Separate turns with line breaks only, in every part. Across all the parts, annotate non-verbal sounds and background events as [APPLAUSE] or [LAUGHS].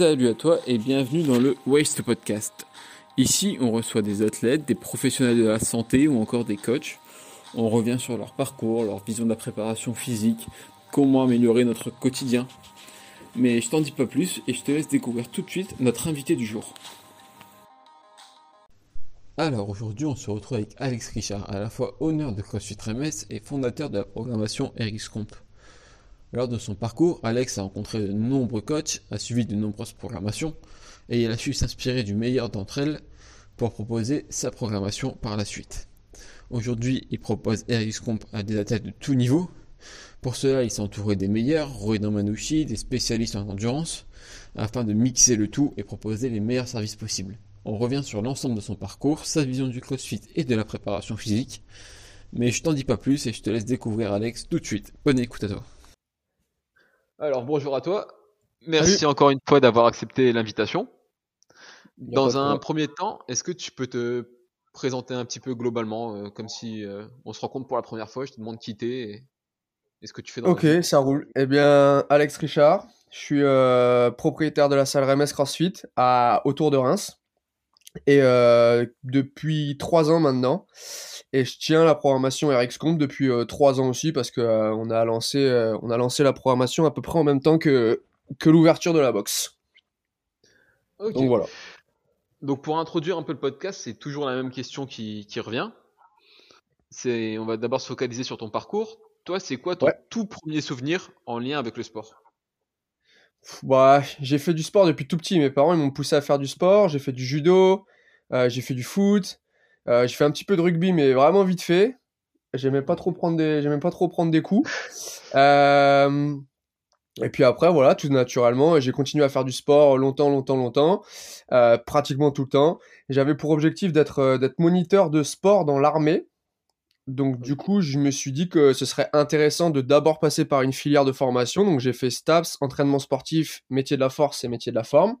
Salut à toi et bienvenue dans le Waste Podcast. Ici, on reçoit des athlètes, des professionnels de la santé ou encore des coachs. On revient sur leur parcours, leur vision de la préparation physique, comment améliorer notre quotidien. Mais je t'en dis pas plus et je te laisse découvrir tout de suite notre invité du jour. Alors aujourd'hui, on se retrouve avec Alex Richard, à la fois honneur de CrossFit RMS et fondateur de la programmation RxComp. Lors de son parcours, Alex a rencontré de nombreux coachs, a suivi de nombreuses programmations, et il a su s'inspirer du meilleur d'entre elles pour proposer sa programmation par la suite. Aujourd'hui, il propose RxComp à des athlètes de tout niveau. Pour cela, il s'est entouré des meilleurs, Roy Manouchi, des spécialistes en endurance, afin de mixer le tout et proposer les meilleurs services possibles. On revient sur l'ensemble de son parcours, sa vision du CrossFit et de la préparation physique. Mais je t'en dis pas plus et je te laisse découvrir Alex tout de suite. Bonne écoute à toi. Alors bonjour à toi. Merci encore une fois d'avoir accepté l'invitation. Dans un premier temps, est-ce que tu peux te présenter un petit peu globalement, euh, comme si euh, on se rencontre pour la première fois, je te demande qui t'es et, ce que tu fais dans
Ok, ça roule. Eh bien, Alex Richard, je suis euh, propriétaire de la salle RMS CrossFit à autour de Reims. Et depuis trois ans maintenant, et je tiens la programmation RxComp depuis euh, trois ans aussi parce que euh, on a lancé euh, on a lancé la programmation à peu près en même temps que que l'ouverture de la box.
Donc voilà. Donc pour introduire un peu le podcast, c'est toujours la même question qui, qui revient. C'est on va d'abord se focaliser sur ton parcours. Toi, c'est quoi ton tout premier souvenir en lien avec le sport?
Bah, j'ai fait du sport depuis tout petit. Mes parents ils m'ont poussé à faire du sport. J'ai fait du judo, j'ai fait du foot, euh, j'ai fait un petit peu de rugby, mais vraiment vite fait. J'aimais pas trop prendre des, j'aimais pas trop prendre des coups. Euh, et puis après, voilà, tout naturellement, j'ai continué à faire du sport longtemps, longtemps, longtemps, euh, pratiquement tout le temps. J'avais pour objectif d'être, euh, d'être moniteur de sport dans l'armée. Donc du coup, je me suis dit que ce serait intéressant de d'abord passer par une filière de formation. Donc j'ai fait STAPS, entraînement sportif, métier de la force et métier de la forme.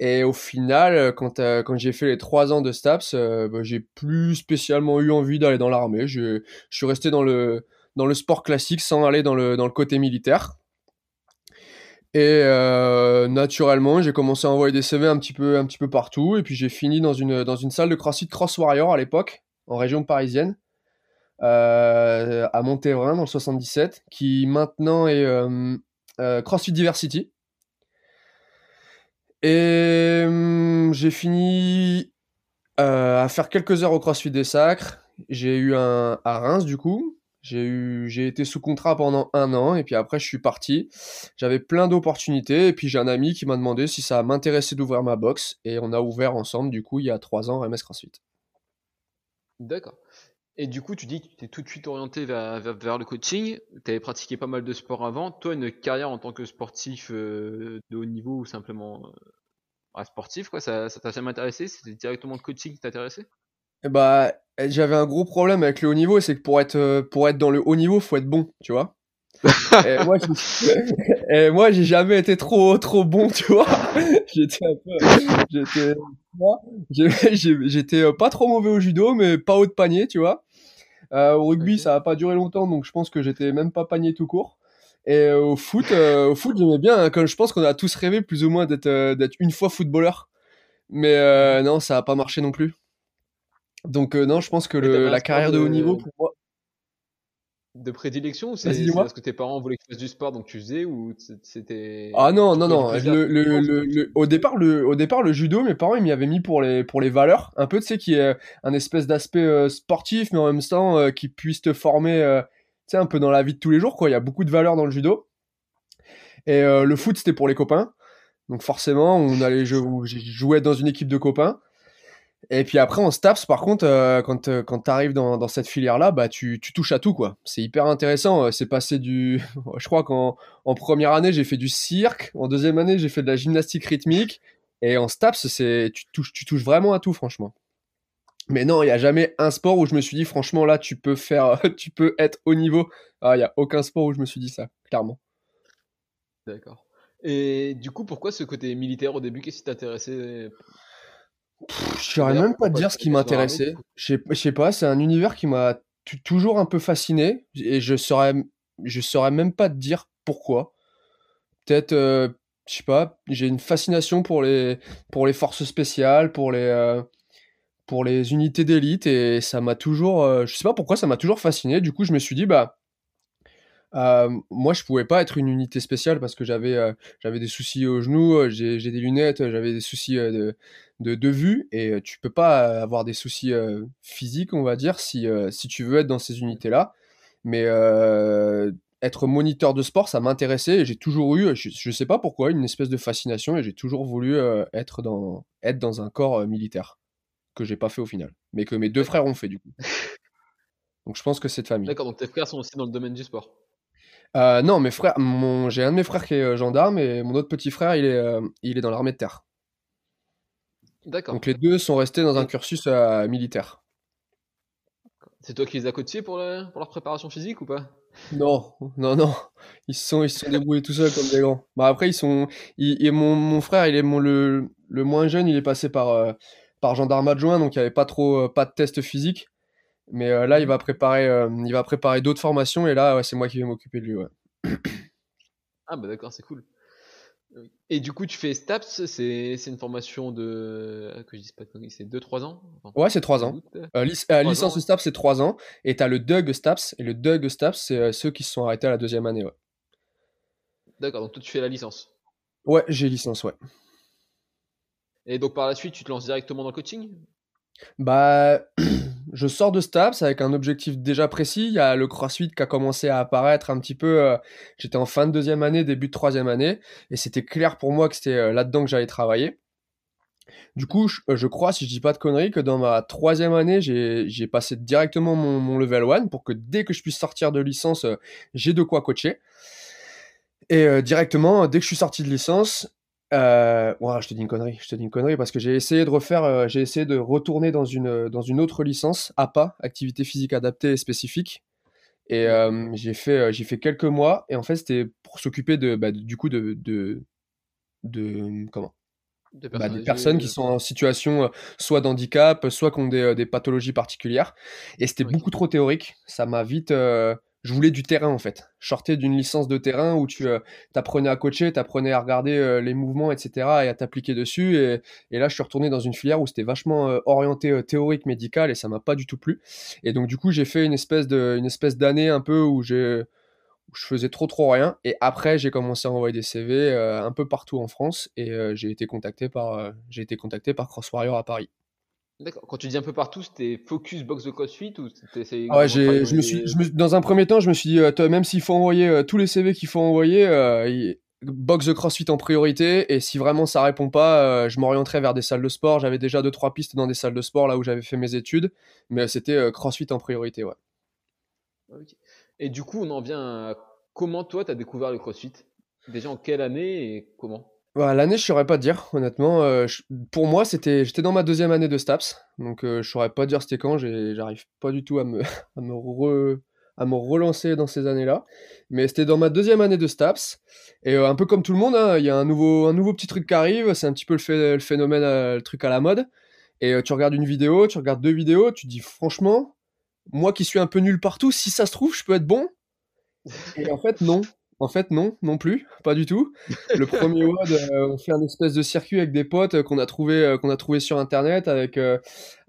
Et au final, euh, quand, euh, quand j'ai fait les trois ans de STAPS, euh, bah, j'ai plus spécialement eu envie d'aller dans l'armée. Je, je, suis resté dans le, dans le sport classique sans aller dans le, dans le côté militaire. Et euh, naturellement, j'ai commencé à envoyer des CV un petit peu, un petit peu partout. Et puis j'ai fini dans une, dans une salle de CrossFit Cross Warrior à l'époque, en région parisienne, à Montévrain dans le 77, qui maintenant est CrossFit Diversity. Et hum, j'ai fini euh, à faire quelques heures au CrossFit des Sacres. J'ai eu un à Reims du coup. J'ai eu, j'ai été sous contrat pendant un an et puis après je suis parti. J'avais plein d'opportunités et puis j'ai un ami qui m'a demandé si ça m'intéressait d'ouvrir ma box et on a ouvert ensemble du coup il y a trois ans RMS CrossFit.
D'accord. Et du coup, tu dis que tu t'es tout de suite orienté vers, le coaching. Tu avais pratiqué pas mal de sport avant. Toi, une carrière en tant que sportif euh, de haut niveau ou simplement euh, sportif, quoi, ça, ça t'a jamais intéressé? C'était directement le coaching qui t'intéressait?
Eh Bah, j'avais un gros problème avec le haut niveau, c'est que pour être, euh, pour être dans le haut niveau, faut être bon, tu vois? et moi, [LAUGHS] j'ai jamais été trop, trop bon, tu vois? j'étais pas trop mauvais au judo, mais pas haut de panier, tu vois? Euh, au rugby, ça a pas duré longtemps, donc je pense que j'étais même pas panier tout court. Et euh, au foot, euh, au foot, j'aimais bien. Hein, je pense qu'on a tous rêvé plus ou moins d'être d'être une fois footballeur, mais non, ça a pas marché non plus. Donc non, je pense que le, la carrière de haut niveau pour moi,
de prédilection ou c'est parce que tes parents voulaient que tu fasses du sport donc tu faisais ou c'était
Ah non non non le, le, le, au départ le au départ le judo mes parents ils m'y avaient mis pour les pour les valeurs. Un peu tu sais qui est un espèce d'aspect euh, sportif mais en même temps euh, qui puisse te former euh, tu sais un peu dans la vie de tous les jours quoi. Il y a beaucoup de valeurs dans le judo. Et le foot c'était pour les copains. Donc forcément on allait jouer dans une équipe de copains et puis après, en STAPS, par contre, euh, quand, euh, quand tu arrives dans, cette filière-là, bah, tu, touches à tout. quoi. C'est hyper intéressant. Euh, c'est passé du. [LAUGHS] Je crois qu'en en première année, j'ai fait du cirque. En deuxième année, j'ai fait de la gymnastique rythmique. Et en STAPS, tu touches, vraiment à tout, franchement. Mais non, il n'y a jamais un sport où je me suis dit, franchement, là, tu peux faire, [LAUGHS] tu peux être au niveau. Ah, il n'y a aucun sport où je me suis dit ça, clairement.
D'accord. Et du coup, pourquoi ce côté militaire au début? Qu'est-ce qui t'intéressait
je saurais même pas te dire ce qui m'intéressait. Je sais pas, c'est un univers qui m'a toujours un peu fasciné et je saurais, je saurais même pas te dire pourquoi. Peut-être, euh, je sais pas, j'ai une fascination pour les, pour les forces spéciales, pour les, euh, pour les unités d'élite et ça m'a toujours, euh, je sais pas pourquoi, ça m'a toujours fasciné. Du coup, je me suis dit, bah, euh, moi, je pouvais pas être une unité spéciale parce que j'avais euh, j'avais des soucis au genou, euh, j'ai j'ai des lunettes, j'avais des soucis euh, de, de, de vue et tu peux pas avoir des soucis physiques, on va dire, si, si tu veux être dans ces unités-là. Mais être moniteur de sport, ça m'intéressait et j'ai toujours eu, je, je sais pas pourquoi, une espèce de fascination et j'ai toujours voulu être dans être dans un corps militaire que j'ai pas fait au final, mais que mes deux frères ont fait du coup. Donc je pense que c'est de famille.
D'accord, donc tes frères sont aussi dans le domaine du sport.
Euh, non, mes frères, mon, j'ai un de mes frères qui est euh, gendarme et mon autre petit frère, il est, euh, il est dans l'armée de terre.
D'accord.
Donc les deux sont restés dans un cursus euh, militaire.
c'est toi qui les as coachés pour, le- pour leur préparation physique ou pas?
Non, non, non, ils se sont, ils se sont débrouillés tout seuls comme des grands. Bah après ils sont, ils- et mon, mon frère, il est mon, le, le moins jeune, il est passé par, euh, par gendarme adjoint, donc il n'y avait pas trop, euh, pas de test physique. Mais euh, là, il va préparer, euh, il va préparer d'autres formations et là, ouais, c'est moi qui vais m'occuper de lui. Ouais.
Ah bah d'accord, c'est cool. Et du coup, tu fais STAPS, c'est c'est une formation de... ah, que je dise pas c'est 2-3 ans? Enfin,
Ouais, c'est trois
j'ai un
ans.
doute.
Euh, lic-
3 ans,
licence
ouais.
STAPS, c'est 3 ans. Et tu as le DUG STAPS. Et le DUG STAPS, c'est ceux qui se sont arrêtés à la deuxième année. Ouais,
D'accord, donc toi tu fais la licence?
ouais j'ai licence, ouais.
Et donc par la suite, tu te lances directement dans le coaching?
Bah, [CLEARS THROAT] je sors de STAPS avec un objectif déjà précis. Il y a le CrossFit qui a commencé à apparaître un petit peu. euh, J'étais en fin de deuxième année, début de troisième année. Et c'était clair pour moi que c'était euh, là-dedans que j'allais travailler. Du coup, je, euh, je crois, si je dis pas de conneries, que dans ma troisième année, j'ai passé directement mon, mon level 1 pour que dès que je puisse sortir de licence, j'ai de quoi coacher. Et directement, dès que je suis sorti de licence, euh, je te dis une connerie, je te dis une connerie parce que j'ai essayé de refaire, euh, j'ai essayé de retourner dans une, dans une autre licence, APA, activité physique adaptée et spécifique. Et euh, j'ai fait, euh, j'ai fait quelques mois et en fait c'était pour s'occuper de, bah, du coup de, de, de comment? Bah, des personnes qui sont en situation euh, soit d'handicap, soit qui ont des, euh, des pathologies particulières. Et c'était beaucoup trop théorique. Ça m'a vite. euh, Je voulais du terrain en fait. Je sortais d'une licence de terrain où tu euh, t'apprenais à coacher, t'apprenais à regarder euh, les mouvements, etc. et à t'appliquer dessus. Et, là, je suis retourné dans une filière où c'était vachement euh, orienté euh, théorique, médical et ça m'a pas du tout plu. Et donc, du coup, j'ai fait une espèce d'année un peu où où je faisais trop trop rien et après j'ai commencé à envoyer des CV un peu partout en France et j'ai été contacté par j'ai été contacté par Cross Warrior à Paris.
D'accord. Quand tu dis un peu partout, c'était focus box de CrossFit ou c'était
Ah ouais, j'ai je
dans
me suis je me, dans un premier temps, je me suis dit euh, même s'il faut envoyer euh, tous les CV qu'il faut envoyer euh, box de CrossFit en priorité et si vraiment ça répond pas, euh, je m'orienterai vers des salles de sport, j'avais déjà deux trois pistes dans des salles de sport là où j'avais fait mes études, mais c'était CrossFit en priorité, ouais.
Et du coup, on en vient à comment toi, tu as découvert le CrossFit? Déjà en quelle année et comment?
Bah, l'année, je saurais pas dire, honnêtement. euh, pour moi, c'était, j'étais dans ma deuxième année de STAPS, donc euh, je saurais pas dire c'était quand. J'arrive pas du tout à me, [LAUGHS] à me, relancer dans ces années-là. Mais c'était dans ma deuxième année de STAPS. Et euh, un peu comme tout le monde, hein, il y a un nouveau, un nouveau petit truc qui arrive. C'est un petit peu le, phé- le phénomène, euh, le truc à la mode. Et tu regardes une vidéo, tu regardes deux vidéos, tu te dis franchement, moi qui suis un peu nul partout, si ça se trouve, je peux être bon. Et en fait, non. En fait, non, non plus, pas du tout. Le premier [LAUGHS] WOD, euh, on fait un espèce de circuit avec des potes euh, qu'on a trouvé, euh, qu'on a trouvé sur internet avec,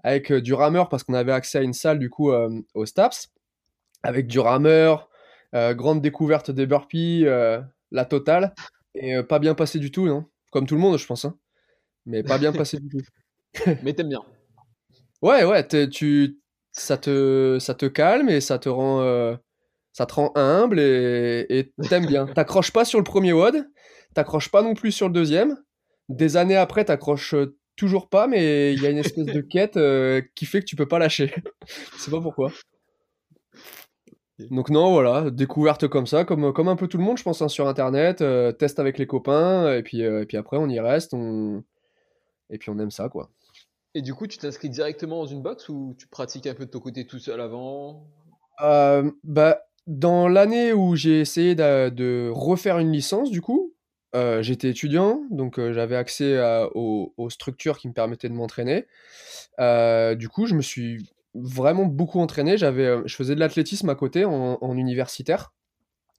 avec du rameur parce qu'on avait accès à une salle du coup au STAPS, avec du rameur, grande découverte des burpees, la totale, et pas bien passé du tout, non? Comme tout le monde, je pense, hein. Mais pas bien passé du tout. [LAUGHS]
Mais t'aimes bien.
Ouais, ouais, tu, ça te, ça te calme et ça te rend, euh, ça te rend humble et t'aimes bien. [LAUGHS] T'accroches pas sur le premier WOD, t'accroches pas non plus sur le deuxième. Des années après, t'accroches euh, toujours pas, mais il y a une espèce de quête euh, qui fait que tu peux pas lâcher. [LAUGHS] Je sais pas pourquoi. Donc non, voilà, découverte comme ça, comme, comme un peu tout le monde, je pense, hein, sur Internet, euh, test avec les copains, et puis, euh, et puis après on y reste, on... et puis on aime ça, quoi.
Et du coup, tu t'inscris directement dans une box ou tu pratiques un peu de ton côté tout seul avant?
Euh, bah, dans l'année où j'ai essayé de, de refaire une licence, du coup, euh, j'étais étudiant, donc euh, j'avais accès à- aux, aux structures qui me permettaient de m'entraîner. Euh, du coup, je me suis vraiment beaucoup entraîné. J'avais, je faisais de l'athlétisme à côté en, en universitaire.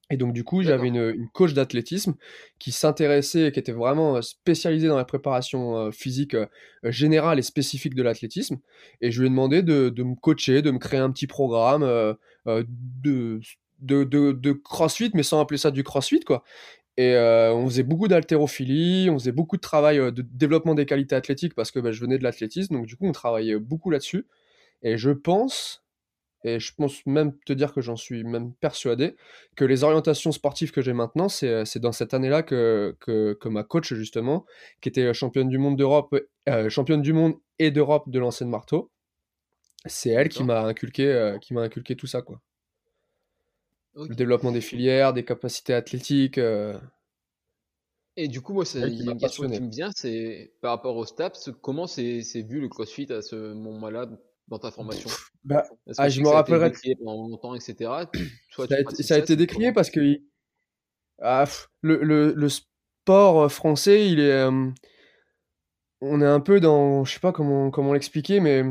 Et donc, du coup, j'avais une, coach d'athlétisme qui s'intéressait, qui était vraiment spécialisée dans la préparation physique générale et spécifique de l'athlétisme. Et je lui ai demandé de, me coacher, de me créer un petit programme de, de, de, crossfit, mais sans appeler ça du crossfit, quoi. Et on faisait beaucoup d'haltérophilie, on faisait beaucoup de travail de développement des qualités athlétiques parce que bah, je venais de l'athlétisme, donc du coup on travaillait beaucoup là-dessus. Et je pense, et je pense même te dire que j'en suis même persuadé, que les orientations sportives que j'ai maintenant, c'est dans cette année-là que, que, que, ma coach justement, qui était championne du monde d'Europe, euh, championne du monde et d'Europe de l'ancienne marteau, c'est elle qui m'a inculqué, euh, qui m'a inculqué tout ça quoi. Le développement des filières, des capacités athlétiques. Euh.
Et du coup, moi, c'est une question qui me vient, c'est par rapport au STAPS, comment c'est vu le CrossFit à ce moment-là dans ta formation?
bah, ah, Je me rappellerai.
décrié pendant longtemps, etc.
ça, a, été décrié parce que ah, le, le, le, sport français, il est. Euh, on est un peu dans. Je sais pas comment, comment l'expliquer, mais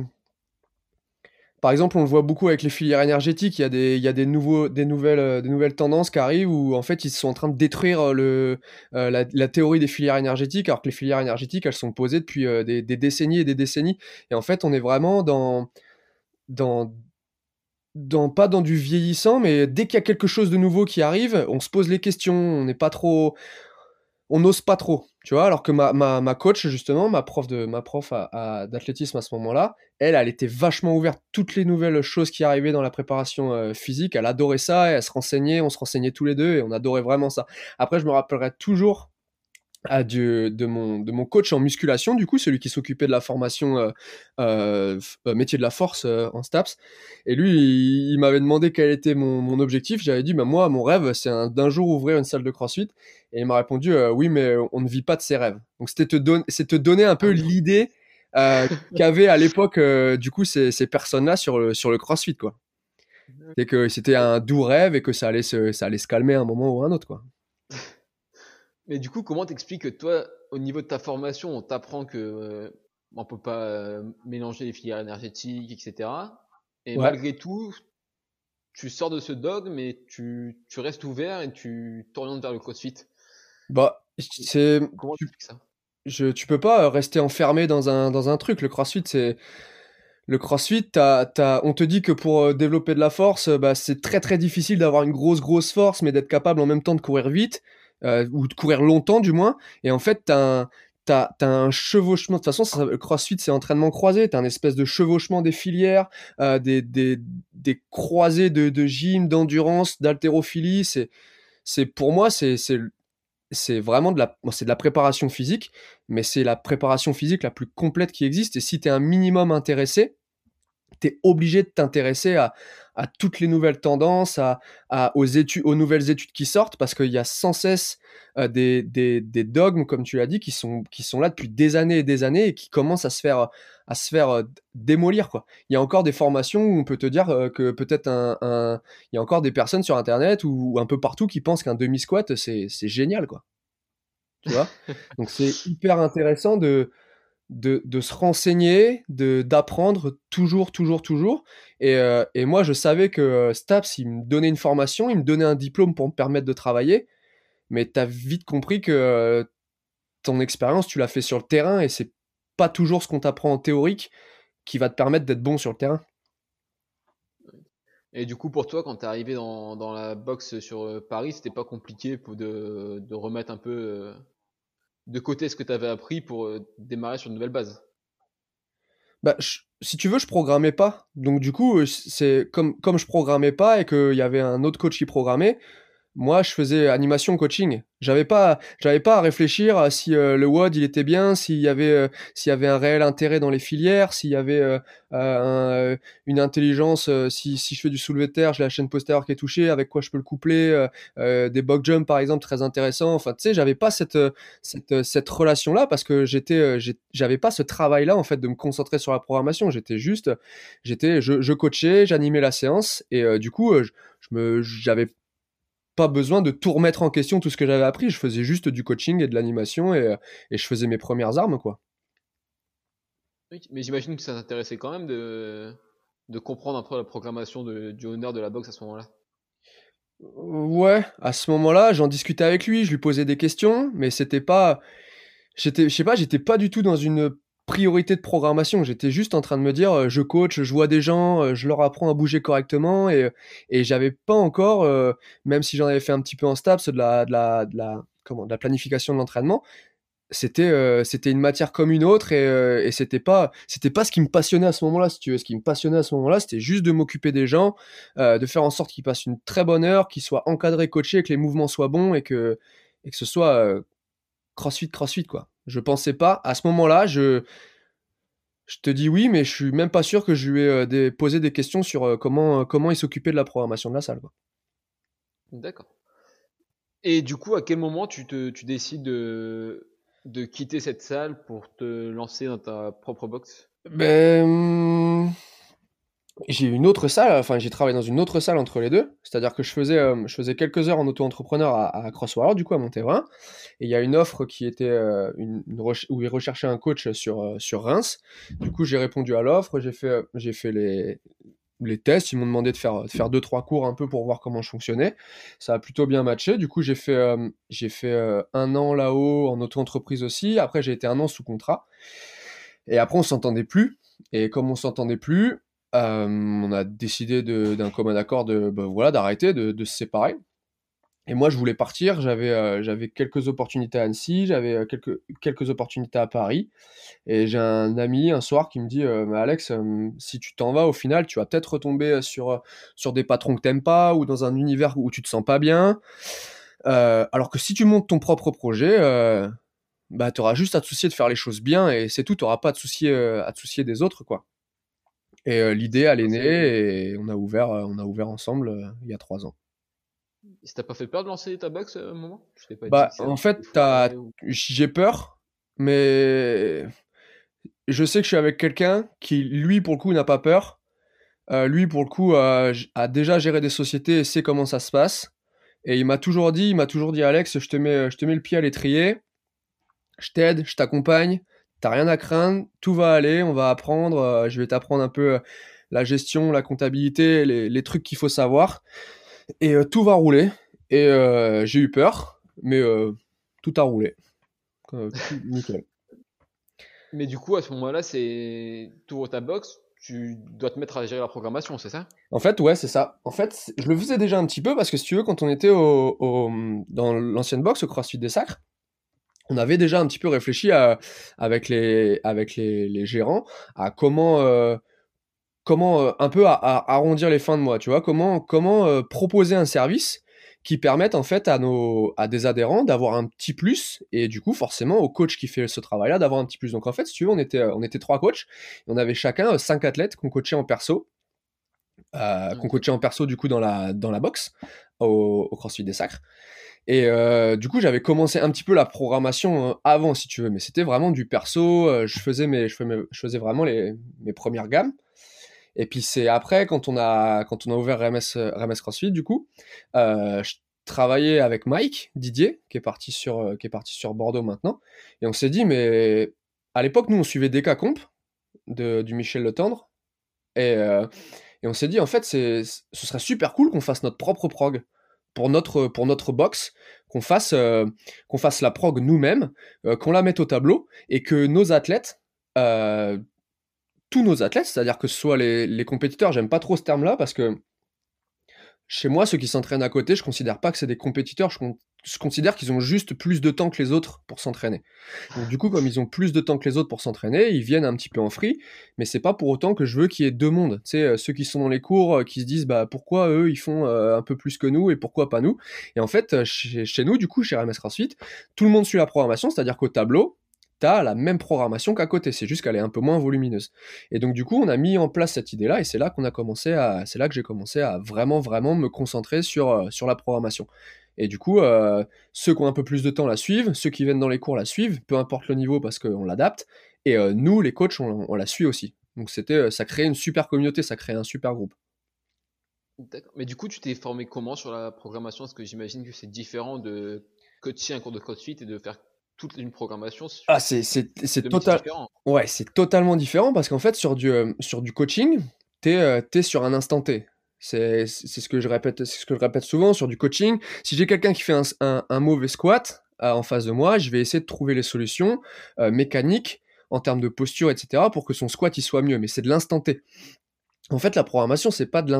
par exemple, on le voit beaucoup avec les filières énergétiques. Il y a des, il y a des, nouveaux, des, nouvelles, euh, des nouvelles tendances qui arrivent où en fait ils sont en train de détruire euh, le, euh, la, théorie des filières énergétiques, alors que les filières énergétiques elles sont posées depuis des, décennies et des décennies. Et en fait, on est vraiment dans, dans, dans pas dans du vieillissant, mais dès qu'il y a quelque chose de nouveau qui arrive, on se pose les questions. On n'est pas trop, on n'ose pas trop. Tu vois, alors que ma, ma, ma, coach, justement, ma prof de ma prof d'athlétisme à ce moment-là, elle, elle était vachement ouverte toutes les nouvelles choses qui arrivaient dans la préparation euh, physique. Elle adorait ça, et elle se renseignait, on se renseignait tous les deux et on adorait vraiment ça. Après, je me rappellerai toujours à de, de, mon, de mon coach en musculation, du coup, celui qui s'occupait de la formation euh, euh, euh métier de la force euh, en STAPS. Et lui, il, m'avait demandé quel était mon, mon objectif. J'avais dit, bah, moi, mon rêve, c'est d'un jour ouvrir une salle de CrossFit. Et il m'a répondu, oui, mais on ne vit pas de ses rêves. Donc, c'était te, don te donner un peu ah l'idée [LAUGHS] qu'avaient à l'époque, du coup, ces, ces personnes-là sur le, sur le CrossFit, quoi. C'est que c'était un doux rêve et que ça allait se, ça allait se calmer à un moment ou à un autre, quoi.
Mais du coup, comment t'expliques que toi, au niveau de ta formation, on t'apprend que euh, on peut pas euh, mélanger les filières énergétiques, etc. Et malgré tout, tu sors de ce dogme, mais tu, tu restes ouvert et tu t'orientes vers le CrossFit.
Bah, c'est. Comment tu expliques ça? je, Tu peux pas rester enfermé dans un, dans un truc. Le CrossFit, c'est. Le CrossFit, on te dit que pour euh, développer de la force, bah, c'est très très difficile d'avoir une grosse grosse force, mais d'être capable en même temps de courir vite. Euh, ou de courir longtemps du moins. Et en fait, t'as un, T'as as un chevauchement, de toute façon, crossfit c'est entraînement croisé, t'as un espèce de chevauchement des filières, euh, des, des, des, croisés de, de gym, d'endurance, d'haltérophilie. C'est, pour moi, c'est, c'est vraiment de la, c'est de la préparation physique, mais c'est la préparation physique la plus complète qui existe. Et si t'es un minimum intéressé, t'es obligé de t'intéresser à, toutes les nouvelles tendances, à, aux, nouvelles études qui sortent, parce qu'il y a sans cesse euh, des, dogmes, comme tu l'as dit, qui sont, là depuis des années et des années et qui commencent à se faire, à se faire euh, démolir. Il y a encore des formations où on peut te dire euh, que peut-être un, Il y a encore des personnes sur Internet ou, un peu partout qui pensent qu'un demi-squat, c'est génial. Tu vois? Donc c'est hyper intéressant de de, se renseigner, de d'apprendre toujours, toujours, toujours. Et, euh, et, moi, je savais que euh, Staps, il me donnait une formation, il me donnait un diplôme pour me permettre de travailler. Mais tu as vite compris que euh, ton expérience, tu l'as fait sur le terrain et c'est pas toujours ce qu'on t'apprend en théorique qui va te permettre d'être bon sur le terrain.
Et du coup, pour toi, quand tu es arrivé dans, dans, la boxe sur Paris, c'était pas compliqué de, de, remettre un peu de côté ce que tu avais appris pour euh, démarrer sur une nouvelle base?
Bah, si tu veux, je programmais pas. Donc du coup, euh, c'est comme comme je programmais pas et qu'il y avait un autre coach qui programmait, moi je faisais animation coaching. J'avais pas j'avais pas à réfléchir à si euh, le WOD il était bien s'il y avait euh, s'il y avait un réel intérêt dans les filières s'il y avait euh, une intelligence si, si je fais du soulevé de terre j'ai la chaîne postérieure qui est touchée avec quoi je peux le coupler des box jump par exemple très intéressant enfin tu sais j'avais pas cette cette cette relation là parce que j'étais j'avais pas ce travail là en fait de me concentrer sur la programmation. J'étais juste j'étais je, je coachais j'animais la séance et du coup je me j'avais pas besoin de tout remettre en question, tout ce que j'avais appris. Je faisais juste du coaching et de l'animation et, et, je faisais mes premières armes, quoi.
mais j'imagine que ça t'intéressait quand même de, de comprendre un peu la programmation de, du honneur de la boxe à ce moment-là.
Ouais, à ce moment-là, j'en discutais avec lui, je lui posais des questions, mais c'était pas. J'étais, je sais pas, j'étais pas du tout dans une priorité de programmation. J'étais juste en train de me dire, euh, je coach, je vois des gens, euh, je leur apprends à bouger correctement et, et j'avais pas encore, euh, même si j'en avais fait un petit peu en STAPS, de la, de la, de la, comment, de la planification de l'entraînement, c'était c'était une matière comme une autre et, et c'était pas c'était pas ce qui me passionnait à ce moment-là si tu veux ce qui me passionnait à ce moment-là c'était juste de m'occuper des gens de faire en sorte qu'ils passent une très bonne heure qu'ils soient encadrés coachés que les mouvements soient bons et que et que ce soit crossfit crossfit quoi je pensais pas à ce moment-là je je te dis oui, mais je suis même pas sûr que je lui ai euh, des, posé des questions sur euh, comment, euh, comment il s'occupait de la programmation de la salle.
D'accord. Et du coup, à quel moment tu, te, tu décides de, de quitter cette salle pour te lancer dans ta propre box?
Ben, j'ai une autre salle, enfin j'ai travaillé dans une autre salle entre les deux, c'est-à-dire que je faisais, euh, je faisais quelques heures en auto-entrepreneur à, à Crosswire, du coup à Montévrain, et il y a une offre qui était euh, une, où ils recherchaient un coach sur, euh, sur Reims. Du coup j'ai répondu à l'offre, j'ai fait, j'ai fait les, les tests, ils m'ont demandé de faire, de faire deux trois cours un peu pour voir comment je fonctionnais. Ça a plutôt bien matché. Du coup j'ai fait, j'ai fait un an là-haut en auto-entreprise aussi. Après j'ai été un an sous contrat. Et après on s'entendait plus. Et comme on s'entendait plus, euh, on a décidé d'un commun accord de bah, voilà d'arrêter, de, de, se séparer. Et moi, je voulais partir. J'avais euh, j'avais quelques opportunités à Annecy, j'avais euh, quelques quelques opportunités à Paris. Et j'ai un ami un soir qui me dit Alex, si tu t'en vas, au final, tu vas peut-être retomber sur sur des patrons que t'aimes pas ou dans un univers où tu te sens pas bien. alors que si tu montes ton propre projet, bah, tu auras juste à te soucier de faire les choses bien et c'est tout. Tu n'auras pas à te soucier à te soucier des autres, quoi. Et euh, l'idée, elle est née et on a ouvert, euh, on a ouvert ensemble euh, il y a trois ans.
Ça t'a pas fait peur de lancer ta box à un moment
Bah, en fait, j'ai peur, mais je sais que je suis avec quelqu'un qui, lui, pour le coup, n'a pas peur. lui, pour le coup, a déjà géré des sociétés et sait comment ça se passe. Et il m'a toujours dit, il m'a toujours dit, Alex, je te mets, je te mets le pied à l'étrier, je t'aide, je t'accompagne, T'as rien à craindre, tout va aller, on va apprendre, euh, je vais t'apprendre un peu euh, la gestion, la comptabilité, les, trucs qu'il faut savoir. Et euh, tout va rouler. Et j'ai eu peur, mais tout a roulé. [LAUGHS] nickel.
Mais du coup, à ce moment-là, c'est tout ta box, tu dois te mettre à gérer la programmation, c'est ça?
En fait, ouais, c'est ça. En fait, je le faisais déjà un petit peu parce que si tu veux, quand on était au, dans l'ancienne box, au CrossFit des Sacres, on avait déjà un petit peu réfléchi avec les avec les, gérants à comment euh, comment euh, un peu à, arrondir les fins de mois, tu vois, comment comment euh, proposer un service qui permette en fait à nos à des adhérents d'avoir un petit plus et du coup forcément au coach qui fait ce travail-là d'avoir un petit plus. Donc en fait, si tu veux, on était on était trois coachs et on avait chacun cinq athlètes qu'on coachait en perso. qu'on coachait en perso du coup dans la dans la box au, au CrossFit des Sacres et euh, du coup, j'avais commencé un petit peu la programmation euh, avant, si tu veux, mais c'était vraiment du perso. Euh, je faisais mes, je faisais, vraiment les, mes premières gammes. Et puis c'est après, quand on a, quand on a ouvert RMS, RMS CrossFit, du coup, je travaillais avec Mike Didier, qui est parti sur, qui est parti sur Bordeaux maintenant. Et on s'est dit, mais à l'époque, nous, on suivait DK Comp de, du Michel Le Tendre. Et, et on s'est dit, en fait, ce serait super cool qu'on fasse notre propre prog pour notre, pour notre box, qu'on fasse, euh, fasse la prog nous-mêmes, euh, qu'on la mette au tableau et que nos athlètes, euh, tous nos athlètes, c'est-à-dire que ce soit les, les compétiteurs, j'aime pas trop ce terme-là parce que chez moi, ceux qui s'entraînent à côté, je considère pas que c'est des compétiteurs, je, considère qu'ils ont juste plus de temps que les autres pour s'entraîner. Du coup, comme ils ont plus de temps que les autres pour s'entraîner, ils viennent un petit peu en free, mais c'est pas pour autant que je veux qu'il y ait deux mondes. Tu sais, euh, ceux qui sont dans les cours, euh, qui se disent bah pourquoi eux ils font euh, un peu plus que nous et pourquoi pas nous? Et en fait, chez, chez nous, du coup, chez RMS CrossFit, tout le monde suit la programmation, c'est-à-dire qu'au tableau, la même programmation qu'à côté, c'est juste qu'elle est un peu moins volumineuse. Et donc du coup, on a mis en place cette idée-là, et c'est là qu'on a commencé à, c'est là que j'ai commencé à vraiment vraiment me concentrer sur euh, sur la programmation. Et du coup, euh, ceux qui ont un peu plus de temps la suivent, ceux qui viennent dans les cours la suivent, peu importe le niveau parce qu'on l'adapte. Et euh, nous, les coachs, on, la suit aussi. Donc c'était, ça crée une super communauté, ça crée un super groupe.
Mais du coup, tu t'es formé comment sur la programmation? Parce que j'imagine que c'est différent de coacher un cours de CrossFit et de faire toute une programmation.
Ah, c'est total... ouais, c'est totalement différent parce qu'en fait, sur du, euh, sur du coaching, tu es, euh, sur un instant T. C'est ce que je répète, c'est ce que je répète souvent sur du coaching. Si j'ai quelqu'un qui fait un, un, mauvais squat euh, en face de moi, je vais essayer de trouver les solutions euh, mécaniques en termes de posture, etc., pour que son squat il soit mieux. Mais c'est de l'instant T. En fait, la programmation, c'est pas de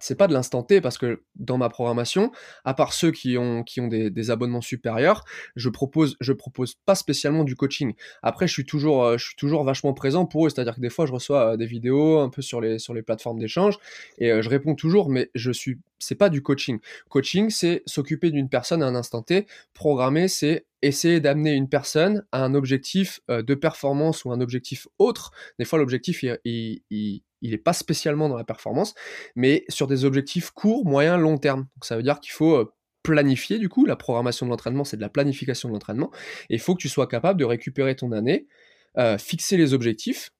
c'est pas de l'instant T parce que dans ma programmation, à part ceux qui ont, des, abonnements supérieurs, je propose, propose pas spécialement du coaching. Après, je suis toujours, euh, je suis toujours vachement présent pour eux, c'est-à-dire que des fois, je reçois euh, des vidéos un peu sur les, sur les plateformes d'échange et euh, je réponds toujours, mais je suis, c'est pas du coaching. Coaching, c'est s'occuper d'une personne à un instant T. Programmer, c'est essayer d'amener une personne à un objectif de performance ou un objectif autre. Des fois, l'objectif, il, il n'est pas spécialement dans la performance, mais sur des objectifs courts, moyens, long terme. Donc ça veut dire qu'il faut euh, planifier du coup, la programmation de l'entraînement, c'est de la planification de l'entraînement, il faut que tu sois capable de récupérer ton année, euh, fixer les objectifs,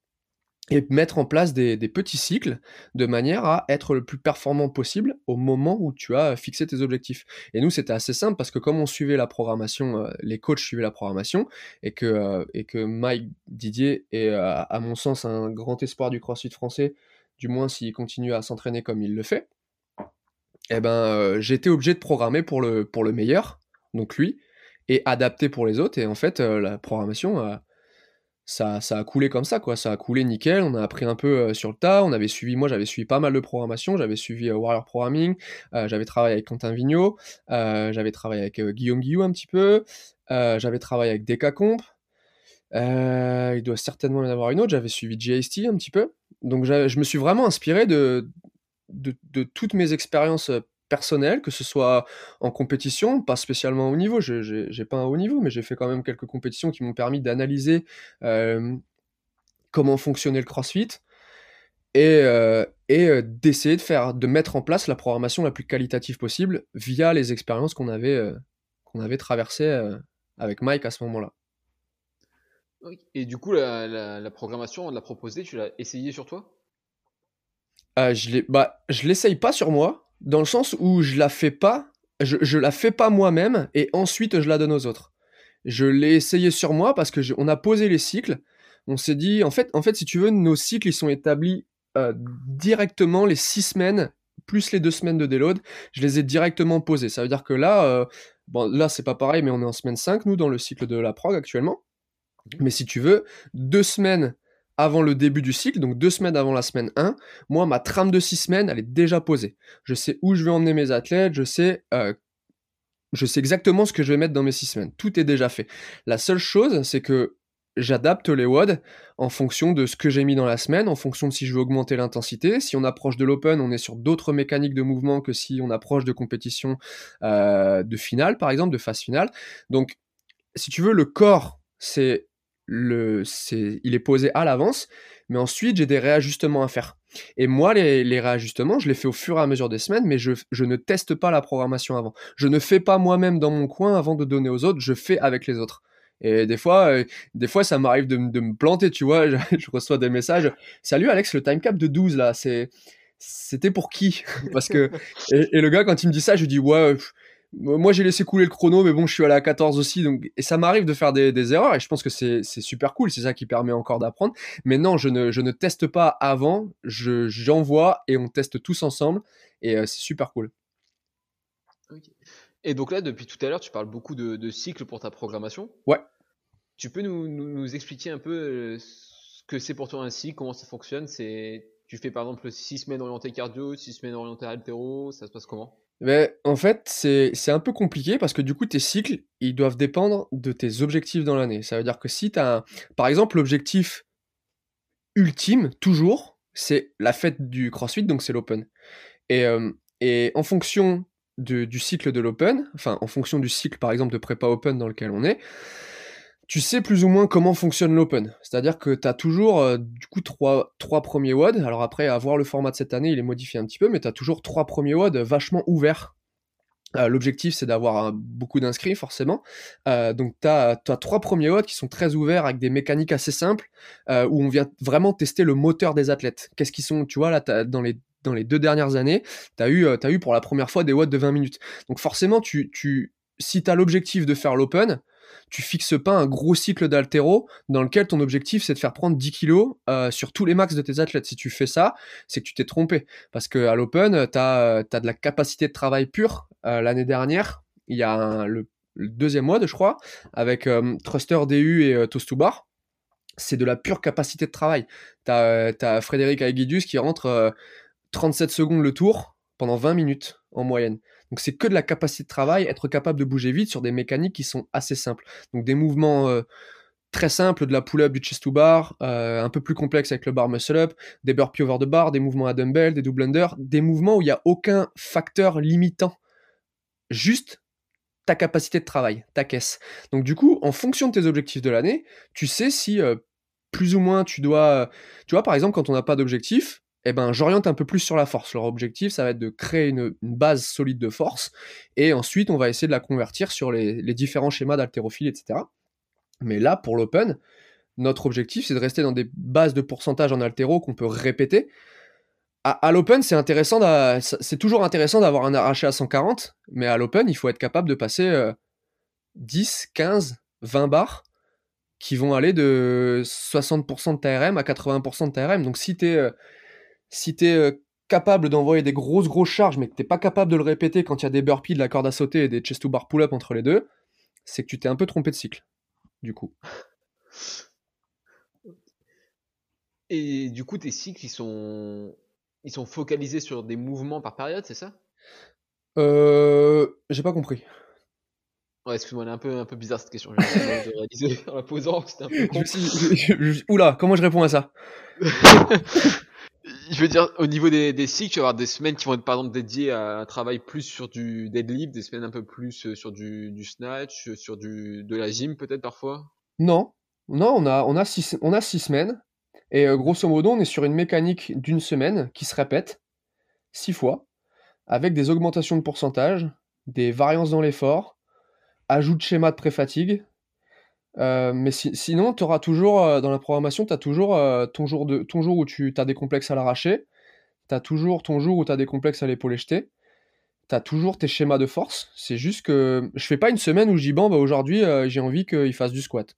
et mettre en place des, petits cycles de manière à être le plus performant possible au moment où tu as fixé tes objectifs. Et nous, c'était assez simple parce que comme on suivait la programmation, euh, les coachs suivaient la programmation, et que, euh, et que Mike Didier est, euh, à mon sens, un grand espoir du CrossFit français, du moins s'il continue à s'entraîner comme il le fait, eh ben, j'étais obligé de programmer pour le, pour le meilleur, donc lui, et adapter pour les autres. Et en fait, la programmation ça, ça a coulé comme ça, quoi. Ça a coulé nickel. On a appris un peu euh, sur le tas. On avait suivi, moi, j'avais suivi pas mal de programmation. J'avais suivi euh, Warrior Programming. Euh, j'avais travaillé avec Quentin Vigneault. j'avais travaillé avec Guillaume Guillou un petit peu. j'avais travaillé avec Decacomp. il doit certainement y en avoir une autre. J'avais suivi GST un petit peu. Donc, je me suis vraiment inspiré de, de, de toutes mes expériences personnel, que ce soit en compétition, pas spécialement au niveau, je n'ai pas un haut niveau, mais j'ai fait quand même quelques compétitions qui m'ont permis d'analyser euh, comment fonctionnait le CrossFit et, euh, et euh, d'essayer de faire, de mettre en place la programmation la plus qualitative possible via les expériences qu'on avait, qu'on avait traversées avec Mike à ce moment-là.
Et du coup, la, la programmation, on l'a proposée, tu l'as essayé sur toi?
Je bah, je l'essaye pas sur moi, dans le sens où je la fais pas, je, je la fais pas moi-même et ensuite je la donne aux autres. Je l'ai essayé sur moi parce que on a posé les cycles. On s'est dit, en fait, en fait, si tu veux, nos cycles ils sont établis euh, directement les six semaines plus les deux semaines de déload. Je les ai directement posés. Ça veut dire que là, euh, bon, là c'est pas pareil, mais on est en semaine 5 nous dans le cycle de la prog actuellement. Mais si tu veux, deux semaines avant le début du cycle, donc deux semaines avant la semaine 1, moi, ma trame de six semaines, elle est déjà posée. Je sais où je vais emmener mes athlètes, je sais, euh, je sais exactement ce que je vais mettre dans mes six semaines. Tout est déjà fait. La seule chose, c'est que j'adapte les WOD en fonction de ce que j'ai mis dans la semaine, en fonction de si je veux augmenter l'intensité. Si on approche de l'open, on est sur d'autres mécaniques de mouvement que si on approche de compétition euh, de finale, par exemple, de phase finale. Donc, si tu veux, le corps, c'est le, il est posé à l'avance, mais ensuite j'ai des réajustements à faire. Et moi, les, réajustements, je les fais au fur et à mesure des semaines, mais je, ne teste pas la programmation avant. Je ne fais pas moi-même dans mon coin avant de donner aux autres, je fais avec les autres. Et des fois, euh, des fois ça m'arrive de, me planter, tu vois, [LAUGHS] je, reçois des messages. Salut Alex, le time cap de 12 là, c'était pour qui? [LAUGHS] Parce que et, le gars quand il me dit ça, je dis ouais, moi j'ai laissé couler le chrono, mais bon, je suis allé à 14 aussi, donc et ça m'arrive de faire des, erreurs et je pense que c'est super cool, c'est ça qui permet encore d'apprendre. Mais non, je ne, je ne teste pas avant, j'envoie et on teste tous ensemble et euh, c'est super cool.
Et donc là, depuis tout à l'heure, tu parles beaucoup de, de cycles pour ta programmation.
Ouais.
Tu peux nous, nous, expliquer un peu euh, ce que c'est pour toi un cycle, comment ça fonctionne? C'est tu fais par exemple 6 semaines orientées cardio, 6 semaines orientées altéro, ça se passe comment?
Mais en fait, c'est un peu compliqué parce que du coup, tes cycles, ils doivent dépendre de tes objectifs dans l'année. Ça veut dire que si tu as, par exemple, l'objectif ultime, toujours, c'est la fête du CrossFit, donc c'est l'Open. Et, euh, et en fonction du cycle de l'Open, enfin, en fonction du cycle, par exemple, de prépa Open dans lequel on est, tu sais plus ou moins comment fonctionne l'open. C'est-à-dire que tu as toujours euh, du coup trois, premiers WOD. Alors après, à voir le format de cette année, il est modifié un petit peu, mais tu as toujours trois premiers WOD vachement ouverts. Euh, l'objectif, c'est d'avoir beaucoup d'inscrits, forcément. Euh, donc, tu as, trois premiers WOD qui sont très ouverts avec des mécaniques assez simples, où on vient vraiment tester le moteur des athlètes. Qu'est-ce qu'ils sont, tu vois, là, dans les, deux dernières années, tu as, eu, pour la première fois des WOD de 20 minutes. Donc, forcément, tu, tu, si tu as l'objectif de faire l'open, tu fixes pas un gros cycle d'altéro dans lequel ton objectif c'est de faire prendre 10 kilos euh, sur tous les max de tes athlètes. Si tu fais ça, c'est que tu t'es trompé. Parce que à l'Open, tu as, de la capacité de travail pure. Euh, l'année dernière, il y a le, deuxième mois, je crois, avec euh, Truster DU et Toast to Bar. C'est de la pure capacité de travail. Tu as, Frédéric Aiguidus qui rentre 37 secondes le tour pendant 20 minutes en moyenne. Donc c'est que de la capacité de travail, être capable de bouger vite sur des mécaniques qui sont assez simples. Donc des mouvements euh, très simples, de la pull-up, du chest to bar, euh, un peu plus complexes avec le bar muscle-up, des burpees over the bar, des mouvements à dumbbell, des double under, des mouvements où il n'y a aucun facteur limitant. Juste ta capacité de travail, ta caisse. Donc du coup, en fonction de tes objectifs de l'année, tu sais si euh, plus ou moins tu dois... Tu vois, par exemple, quand on n'a pas d'objectif, eh ben, j'oriente un peu plus sur la force. Leur objectif, ça va être de créer une, base solide de force, et ensuite, on va essayer de la convertir sur les, différents schémas d'haltérophilie, etc. Mais là, pour l'open, notre objectif, c'est de rester dans des bases de pourcentage en haltéro qu'on peut répéter. À, l'open, c'est toujours intéressant d'avoir un arraché à 140, mais à l'open, il faut être capable de passer 10, 15, 20 bars qui vont aller de 60% de TRM à 80% de TRM. Donc si tu es euh, si tu es euh, capable d'envoyer des grosses grosses charges, mais que t'es pas capable de le répéter quand il y a des burpees, de la corde à sauter et des chest to bar pull-up entre les deux, c'est que tu t'es un peu trompé de cycle, du coup.
Et du coup, tes cycles, ils sont, ils sont focalisés sur des mouvements par période, c'est ça?
Euh, j'ai pas compris.
Ouais, excuse-moi, elle est un peu, un peu bizarre cette question. De réaliser [LAUGHS] en la posant, c'était un peu con.
Oula, comment je réponds à ça? [LAUGHS]
Je veux dire, au niveau des, cycles, tu vas avoir des semaines qui vont être par exemple dédiées à un travail plus sur du deadlift, des semaines un peu plus euh, sur du, du snatch, euh, sur du, de la gym peut-être parfois?
Non, non, on a, on a, six, on a six semaines. Et euh, grosso modo, on est sur une mécanique d'une semaine qui se répète six fois, avec des augmentations de pourcentage, des variances dans l'effort, ajout de schéma de pré-fatigue, euh, mais sinon, tu auras toujours, euh, dans la programmation, tu as toujours euh, ton, jour de, ton jour où tu as des complexes à l'arracher, tu as toujours ton jour où tu as des complexes à l'épaule jeté, tu as toujours tes schémas de force. C'est juste que je fais pas une semaine où je dis, bon, bah, aujourd'hui, j'ai envie qu'il fasse du squat.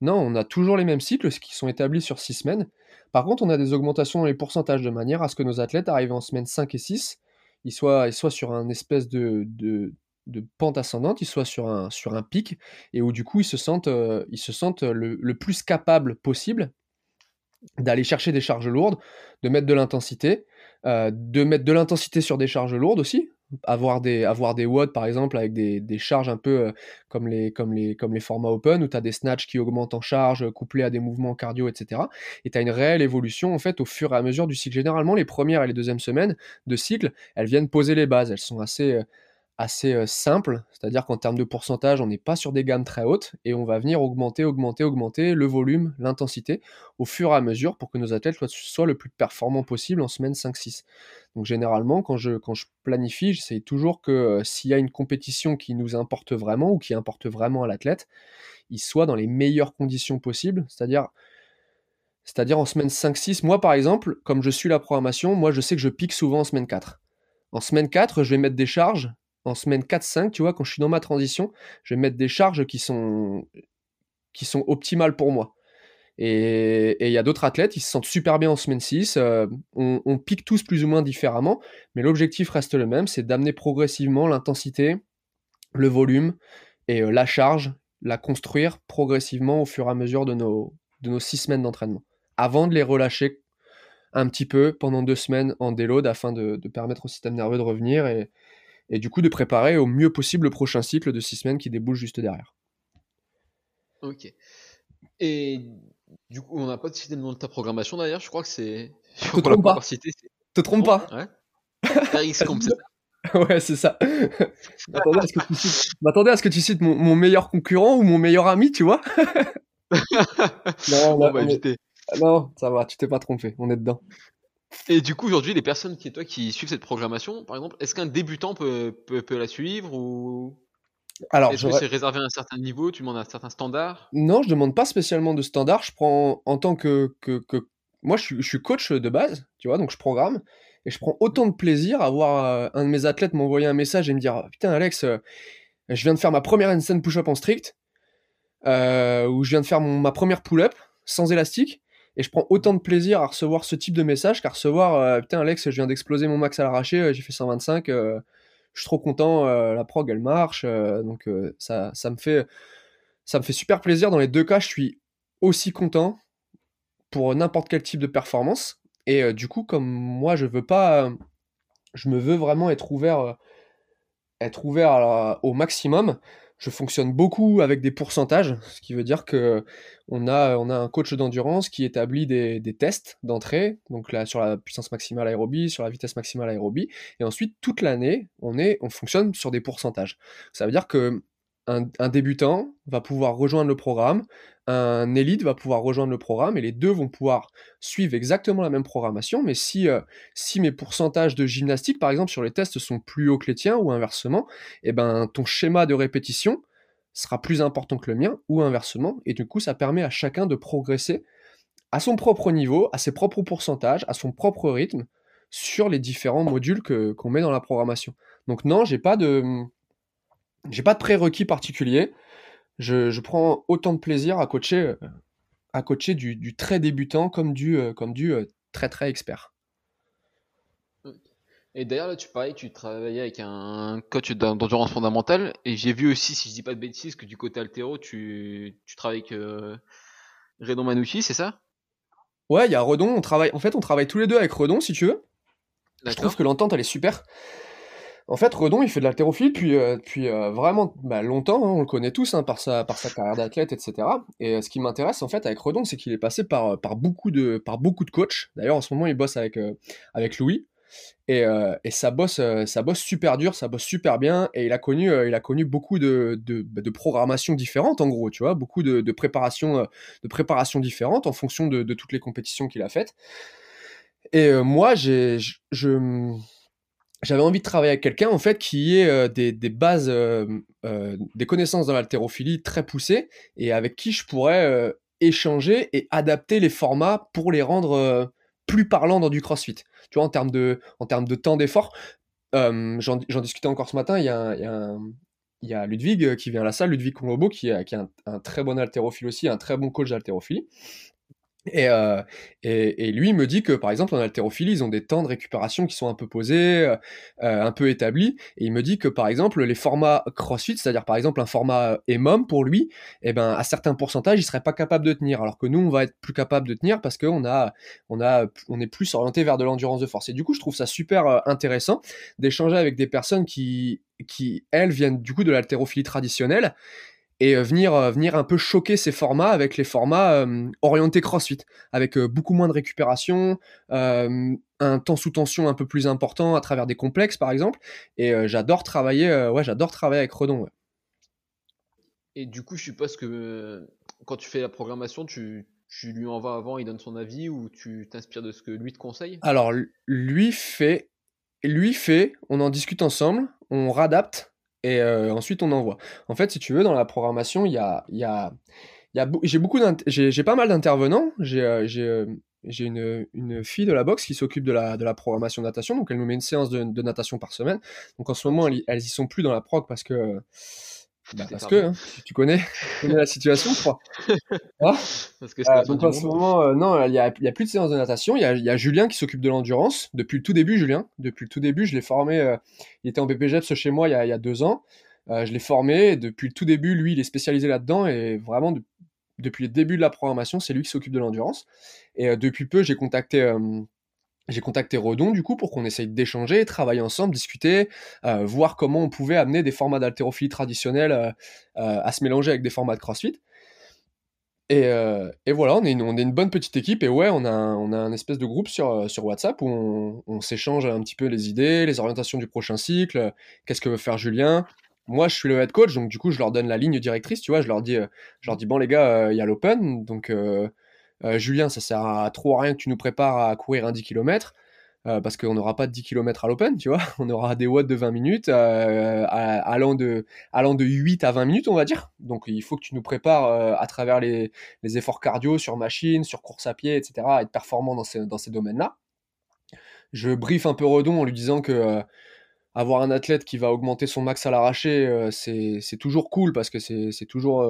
Non, on a toujours les mêmes cycles qui sont établis sur 6 semaines. Par contre, on a des augmentations dans les pourcentages de manière à ce que nos athlètes arrivent en semaine 5 et 6, ils soient, ils soient sur un espèce de, de de pente ascendante, ils soient sur un, sur un pic et où du coup ils se sentent, euh, sentent le, plus capable possible d'aller chercher des charges lourdes, de mettre de l'intensité, euh, de mettre de l'intensité sur des charges lourdes aussi, avoir des, avoir watts par exemple avec des, charges un peu euh, comme, les, formats open où tu as des snatchs qui augmentent en charge couplés à des mouvements cardio, etc. Et tu as une réelle évolution en au fur et à mesure du cycle. Généralement, les premières et les deuxièmes semaines de cycle, elles viennent poser les bases, elles sont assez assez simple, c'est-à-dire qu'en termes de pourcentage, on n'est pas sur des gammes très hautes et on va venir augmenter, augmenter, augmenter le volume, l'intensité au fur et à mesure pour que nos athlètes soient, le plus performants possible en semaine 5-6. Donc généralement, quand je, je planifie, j'essaye toujours que s'il y a une compétition qui nous importe vraiment ou qui importe vraiment à l'athlète, il soit dans les meilleures conditions possibles, c'est-à-dire c'est-à-dire en semaine 5-6, moi par exemple, comme je suis la programmation, moi je sais que je pique souvent en semaine 4. En semaine 4, je vais mettre des charges en semaine 4-5, tu vois, quand je suis dans ma transition, je vais mettre des charges qui sont, qui sont optimales pour moi. Et il y a d'autres athlètes, ils se sentent super bien en semaine 6. Euh, on, pique tous plus ou moins différemment, mais l'objectif reste le même, c'est d'amener progressivement l'intensité, le volume et euh, la charge, la construire progressivement au fur et à mesure de nos, de nos six semaines d'entraînement, avant de les relâcher un petit peu pendant deux semaines en déload afin de, de permettre au système nerveux de revenir et, et du coup de préparer au mieux possible le prochain cycle de six semaines qui débouche juste derrière.
Ok. Et du coup, on n'a pas cité le nom de ta programmation d'ailleurs, je crois que c'est.
Te trompe pas. Te trompe pas.
Ouais. RxComp, c'est
ça [LAUGHS] Ouais, c'est ça. [LAUGHS] M'attendais à, ce que tu cites mon, meilleur concurrent ou mon meilleur ami, tu vois. [LAUGHS] non, bah, non, ça va, tu t'es pas trompé, on est dedans.
Et du coup, aujourd'hui, les personnes qui, toi, qui suivent cette programmation, par exemple, est-ce qu'un débutant peut, peut, la suivre ou alors, est-ce que c'est réservé à un certain niveau Tu demandes un certain standard?
Non, je demande pas spécialement de standard. Je prends en tant que, que, que... moi, je suis, coach de base, tu vois, donc je programme et je prends autant de plaisir à voir euh, un de mes athlètes m'envoyer un message et me dire putain Alex, euh, je viens de faire ma première handstand push-up en strict. euh, où je viens de faire ma première pull-up sans élastique. Et je prends autant de plaisir à recevoir ce type de message qu'à recevoir Putain, Alex, je viens d'exploser mon max à l'arraché, j'ai fait 125, je suis trop content, la prog elle marche. donc ça, ça, me fait, ça me fait super plaisir. Dans les deux cas, je suis aussi content pour n'importe quel type de performance. Et du coup, comme moi, je veux pas. je me veux vraiment être ouvert, être ouvert au maximum je fonctionne beaucoup avec des pourcentages, ce qui veut dire que on a, un coach d'endurance qui établit des, tests d'entrée, donc là sur la puissance maximale aérobie, sur la vitesse maximale aérobie, et ensuite toute l'année on on fonctionne sur des pourcentages. Ça veut dire que un, débutant va pouvoir rejoindre le programme, un élite va pouvoir rejoindre le programme et les deux vont pouvoir suivre exactement la même programmation. Mais si, euh, si mes pourcentages de gymnastique, par exemple, sur les tests sont plus hauts que les tiens ou inversement, eh ben, ton schéma de répétition sera plus important que le mien ou inversement. Et du coup, ça permet à chacun de progresser à son propre niveau, à ses propres pourcentages, à son propre rythme sur les différents modules qu'on met dans la programmation. Donc non, j'ai pas de j'ai pas de prérequis particulier. Je, prends autant de plaisir à coacher, euh, à coacher du, très débutant comme du, euh, comme du euh, très très expert.
Et d'ailleurs, là, tu parlais tu travaillais avec un coach d'endurance fondamentale. Et j'ai vu aussi, si je dis pas de bêtises, que du côté altéro, tu, tu travailles avec Redon Manouchi, c'est ça?
Ouais, il y a Redon. On travaille, en fait, on travaille tous les deux avec Redon, si tu veux. Je trouve que l'entente, elle est super. En fait, Redon, il fait de l'haltérophilie depuis, euh, euh, vraiment bah, longtemps, hein, on le connaît tous hein, par, sa, par sa carrière d'athlète, etc. Et euh, ce qui m'intéresse en fait avec Redon, c'est qu'il est passé par, par, beaucoup de, par beaucoup de coachs. D'ailleurs, en ce moment, il bosse avec, avec Louis. Et, et, ça, bosse, ça bosse super dur, ça bosse super bien. Et il a connu, il a connu beaucoup de, bah, de programmations différentes, en gros, tu vois, beaucoup de, préparations de différentes en fonction de, toutes les compétitions qu'il a faites. Et moi, j'ai, je j'avais envie de travailler avec quelqu'un en fait qui ait euh, des, bases, euh, euh, des connaissances dans l'haltérophilie très poussées et avec qui je pourrais échanger et adapter les formats pour les rendre plus parlants dans du CrossFit. Tu vois, en termes de, en termes de temps d'effort, j'en discutais encore ce matin. Il y a, y a Ludwig qui vient à la salle, Ludwig Konglobo, qui, est un, un, très bon haltérophile aussi, un très bon coach d'haltérophilie. Euh, et, et, lui me dit que par exemple en haltérophilie ils ont des temps de récupération qui sont un peu posés, euh, euh, un peu établis. Et il me dit que par exemple les formats CrossFit, c'est-à-dire par exemple un format EMOM pour lui, eh ben à certains pourcentages il serait pas capable de tenir, alors que nous on va être plus capable de tenir parce qu'on a, on a, on est plus orienté vers de l'endurance de force. Et du coup je trouve ça super intéressant d'échanger avec des personnes qui, qui elles viennent du coup de l'haltérophilie traditionnelle et euh, venir, euh, venir un peu choquer ces formats avec les formats euh, orientés CrossFit, avec beaucoup moins de récupération, un temps sous tension un peu plus important à travers des complexes par exemple. Et j'adore travailler, ouais, j'adore travailler avec Redon.
Et du coup, je suppose que quand tu fais la programmation, tu, tu lui envoies avant, il donne son avis ou tu t'inspires de ce que lui te conseille?
Alors, lui fait, lui fait, on en discute ensemble, on radapte et euh, ensuite on envoie. En fait, si tu veux, dans la programmation, il y a, y a, j'ai beaucoup j'ai pas mal d'intervenants. J'ai euh, euh, j'ai une, une, fille de la boxe qui s'occupe de la, de la programmation de natation, donc elle nous met une séance de, de natation par semaine. Donc en ce moment, elles, elles y sont plus dans la prog parce que bah, parce que hein, tu, connais, tu connais la situation, je crois. [LAUGHS] Hein parce que euh, donc en ce moment, euh, non, il y a, plus de séances de natation. Il y a, y a, Julien qui s'occupe de l'endurance depuis le tout début. Julien, depuis le tout début, je l'ai formé. Euh, il était en BPGEPS chez moi il y a, il y a deux ans. je l'ai formé depuis le tout début. Lui, il est spécialisé là-dedans et vraiment depuis le début de la programmation, c'est lui qui s'occupe de l'endurance. Et depuis peu, j'ai contacté j'ai contacté Redon du coup pour qu'on essaye d'échanger, travailler ensemble, discuter, euh, voir comment on pouvait amener des formats d'haltérophilie traditionnels euh, euh, à se mélanger avec des formats de CrossFit. Et, voilà, on est, une, bonne petite équipe et ouais, on a un, espèce de groupe sur, sur WhatsApp où on, on s'échange un petit peu les idées, les orientations du prochain cycle, qu'est-ce que veut faire Julien. Moi, je suis le head coach, donc du coup, je leur donne la ligne directrice, tu vois, je leur dis, je leur dis bon les gars, il y a l'open, donc euh, Julien, ça sert à trop rien que tu nous prépares à courir un 10 km. Euh, parce qu'on n'aura pas de 10 km à l'open, tu vois. [LAUGHS] On aura des watts de 20 minutes, euh, allant, de, allant de 8 à 20 minutes, on va dire. Donc il faut que tu nous prépares à travers les, efforts cardio sur machine, sur course à pied, etc., à être performant dans ces, domaines-là. Je brief un peu Redon en lui disant que avoir un athlète qui va augmenter son max à l'arraché, c'est toujours cool parce que c'est toujours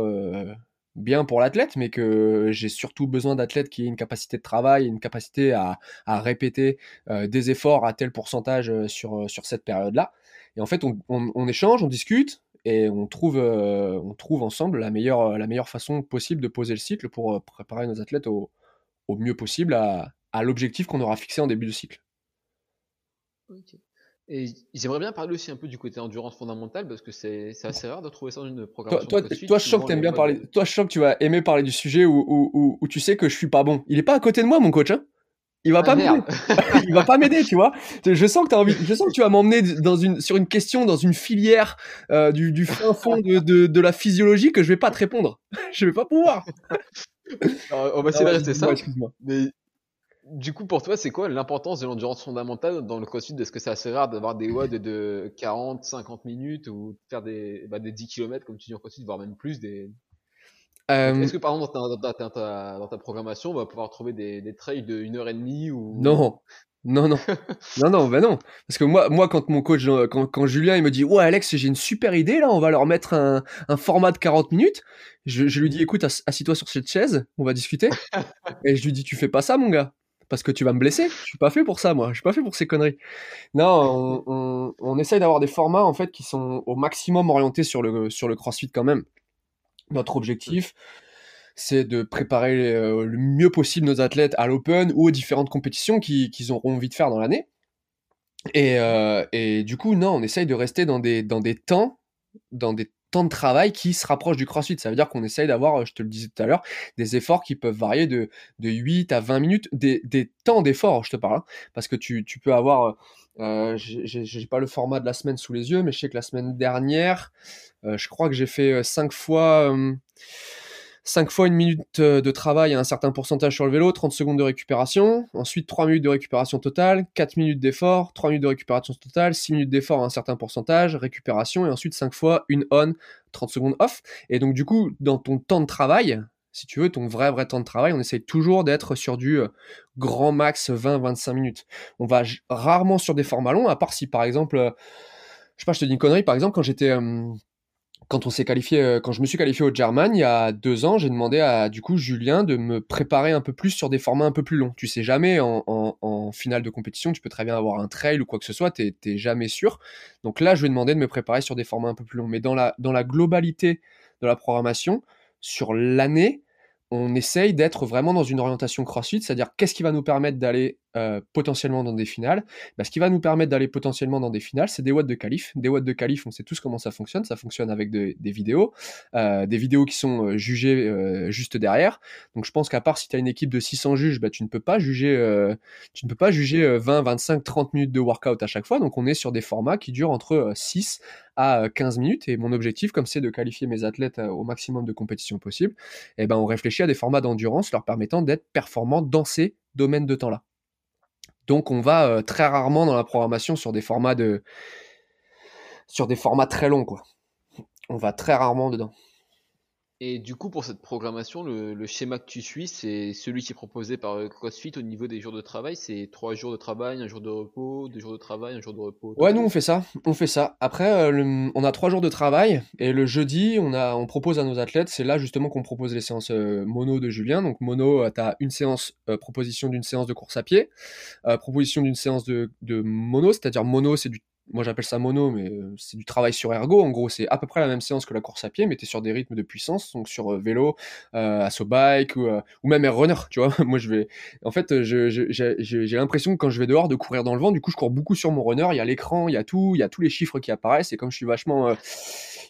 bien pour l'athlète, mais que j'ai surtout besoin d'athlètes qui aient une capacité de travail, une capacité à, répéter euh, des efforts à tel pourcentage euh, sur, sur cette période-là. Et en fait, on, échange, on discute et on trouve, on trouve ensemble la meilleure, la meilleure façon possible de poser le cycle pour préparer nos athlètes au, mieux possible à l'objectif qu'on aura fixé en début de cycle.
Et j'aimerais bien parler aussi un peu du côté endurance fondamentale parce que c'est assez rare de trouver ça dans une programmation.
Toi, toi, toi je sens que aimes bien parler. Toi, je sens que tu vas aimer parler du sujet où, où, où, tu sais que je suis pas bon. Il est pas à côté de moi, mon coach. Hein il va ah, pas m'aider. [LAUGHS] il va pas m'aider, tu vois. Je sens que as envie. Je sens que tu vas m'emmener dans une sur une question dans une filière euh, du, du, fin fond de, de, de, la physiologie que je vais pas te répondre. [LAUGHS] je vais pas pouvoir. [LAUGHS]
on va essayer de rester ça. Mais du coup, pour toi, c'est quoi l'importance de l'endurance fondamentale dans le crossfit? Est-ce que c'est assez rare d'avoir des WOD de 40, 50 minutes ou faire des, bah, des 10 km comme tu dis en crossfit, voire même plus des... Euh, est-ce que par exemple dans ta, dans, ta, dans ta, programmation, on va pouvoir trouver des, des trails de 1 heure et demie ou...
Non, non, non, [LAUGHS] non, non, ben non. Parce que moi, moi, quand mon coach, quand, quand Julien, il me dit, ouais, Alex, j'ai une super idée, là, on va leur mettre un, un format de 40 minutes. Je, je lui dis, écoute, assis-toi sur cette chaise, on va discuter. [LAUGHS] et je lui dis, tu fais pas ça, mon gars parce que tu vas me blesser. Je suis pas fait pour ça, moi. Je suis pas fait pour ces conneries. Non, on, essaye d'avoir des formats en fait qui sont au maximum orientés sur le sur le CrossFit quand même. Notre objectif, c'est de préparer euh, le mieux possible nos athlètes à l'Open ou aux différentes compétitions qu'ils auront envie de faire dans l'année. Et, euh, et, du coup, non, on essaye de rester dans des, dans des temps, dans des de travail qui se rapproche du crossfit. Ça veut dire qu'on essaye d'avoir, je te le disais tout à l'heure, des efforts qui peuvent varier de, de 8 à 20 minutes, des, temps d'effort, je te parle, hein. parce que tu, peux avoir, euh, j'ai pas le format de la semaine sous les yeux, mais je sais que la semaine dernière, euh, je crois que j'ai fait 5 euh, fois... Euh, 5 fois une minute euh, de travail à un certain pourcentage sur le vélo, 30 secondes de récupération, ensuite 3 minutes de récupération totale, 4 minutes d'effort, 3 minutes de récupération totale, 6 minutes d'effort à un certain pourcentage, récupération, et ensuite 5 fois une on, 30 secondes off. Et donc du coup, dans ton temps de travail, si tu veux, ton vrai vrai temps de travail, on essaye toujours d'être sur du euh, grand max 20-25 minutes. On va rarement sur des formats longs, à part si par exemple, euh, je sais pas, je te dis une connerie, par exemple quand j'étais quand on s'est qualifié, euh, quand je me suis qualifié au German il y a deux ans, j'ai demandé à du coup Julien de me préparer un peu plus sur des formats un peu plus longs. Tu sais jamais en, finale de compétition, tu peux très bien avoir un trail ou quoi que ce soit, t'es jamais sûr. Donc là, je vais demander de me préparer sur des formats un peu plus longs. Mais dans la dans la globalité de la programmation sur l'année, on essaye d'être vraiment dans une orientation CrossFit, c'est-à-dire qu'est-ce qui va nous permettre d'aller euh, potentiellement dans des finales. Bah, ce qui va nous permettre d'aller potentiellement dans des finales, c'est des watts de qualif. Des watts de qualif, on sait tous comment ça fonctionne. Ça fonctionne avec des vidéos, euh, des vidéos qui sont euh, jugées juste derrière. Donc je pense qu'à part si tu as une équipe de 600 juges, bah, tu ne peux pas juger, tu ne peux pas juger 20, 25, 30 minutes de workout à chaque fois. Donc on est sur des formats qui durent entre 6 à 15 minutes. Et mon objectif, comme c'est de qualifier mes athlètes au maximum de compétitions possible, eh ben on réfléchit à des formats d'endurance leur permettant d'être performants dans ces domaines de temps-là. Donc on va euh, très rarement dans la programmation sur des formats de sur des formats très longs quoi. On va très rarement dedans.
Et du coup, pour cette programmation, le, schéma que tu suis, c'est celui qui est proposé par euh, CrossFit au niveau des jours de travail. C'est trois jours de travail, un jour de repos, deux jours de travail, un jour de repos.
Ouais, nous on fait ça, on fait ça. Après, euh, on a trois jours de travail et le jeudi, on a, on propose à nos athlètes. C'est là justement qu'on propose les séances euh, mono de Julien. Donc mono, tu as une séance proposition d'une séance de course à pied, proposition d'une séance de, de mono, c'est-à-dire mono, c'est du moi j'appelle ça mono, mais euh, c'est du travail sur ergo. En gros, c'est à peu près la même séance que la course à pied, mais tu es sur des rythmes de puissance, donc sur euh, vélo, euh, assaut bike ou, euh, ou même air runner, tu vois. [LAUGHS] moi je vais. En fait, j'ai l'impression que quand je vais dehors de courir dans le vent, du coup je cours beaucoup sur mon runner. Il y a l'écran, il y a tout, il y a tous les chiffres qui apparaissent, et comme je suis vachement. il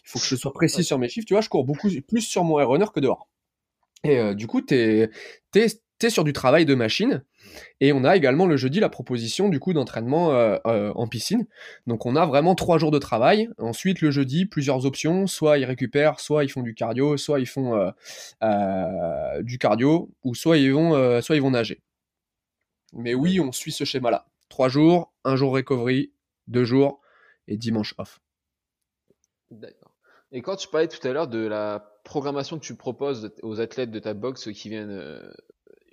faut que je sois précis sur mes chiffres, tu vois, je cours beaucoup plus sur mon air runner que dehors. Et du coup, tu es, es sur du travail de machine. Et on a également le jeudi la proposition du coup d'entraînement euh, euh, en piscine. Donc on a vraiment trois jours de travail. Ensuite le jeudi plusieurs options, soit ils récupèrent, soit ils font du cardio, soit ils font euh, du cardio, ou soit ils vont, soit ils vont nager. Mais oui, on suit ce schéma-là. Trois jours, un jour recovery, deux jours et dimanche off.
D'accord. Et quand tu parlais tout à l'heure de la programmation que tu proposes aux athlètes de ta box qui viennent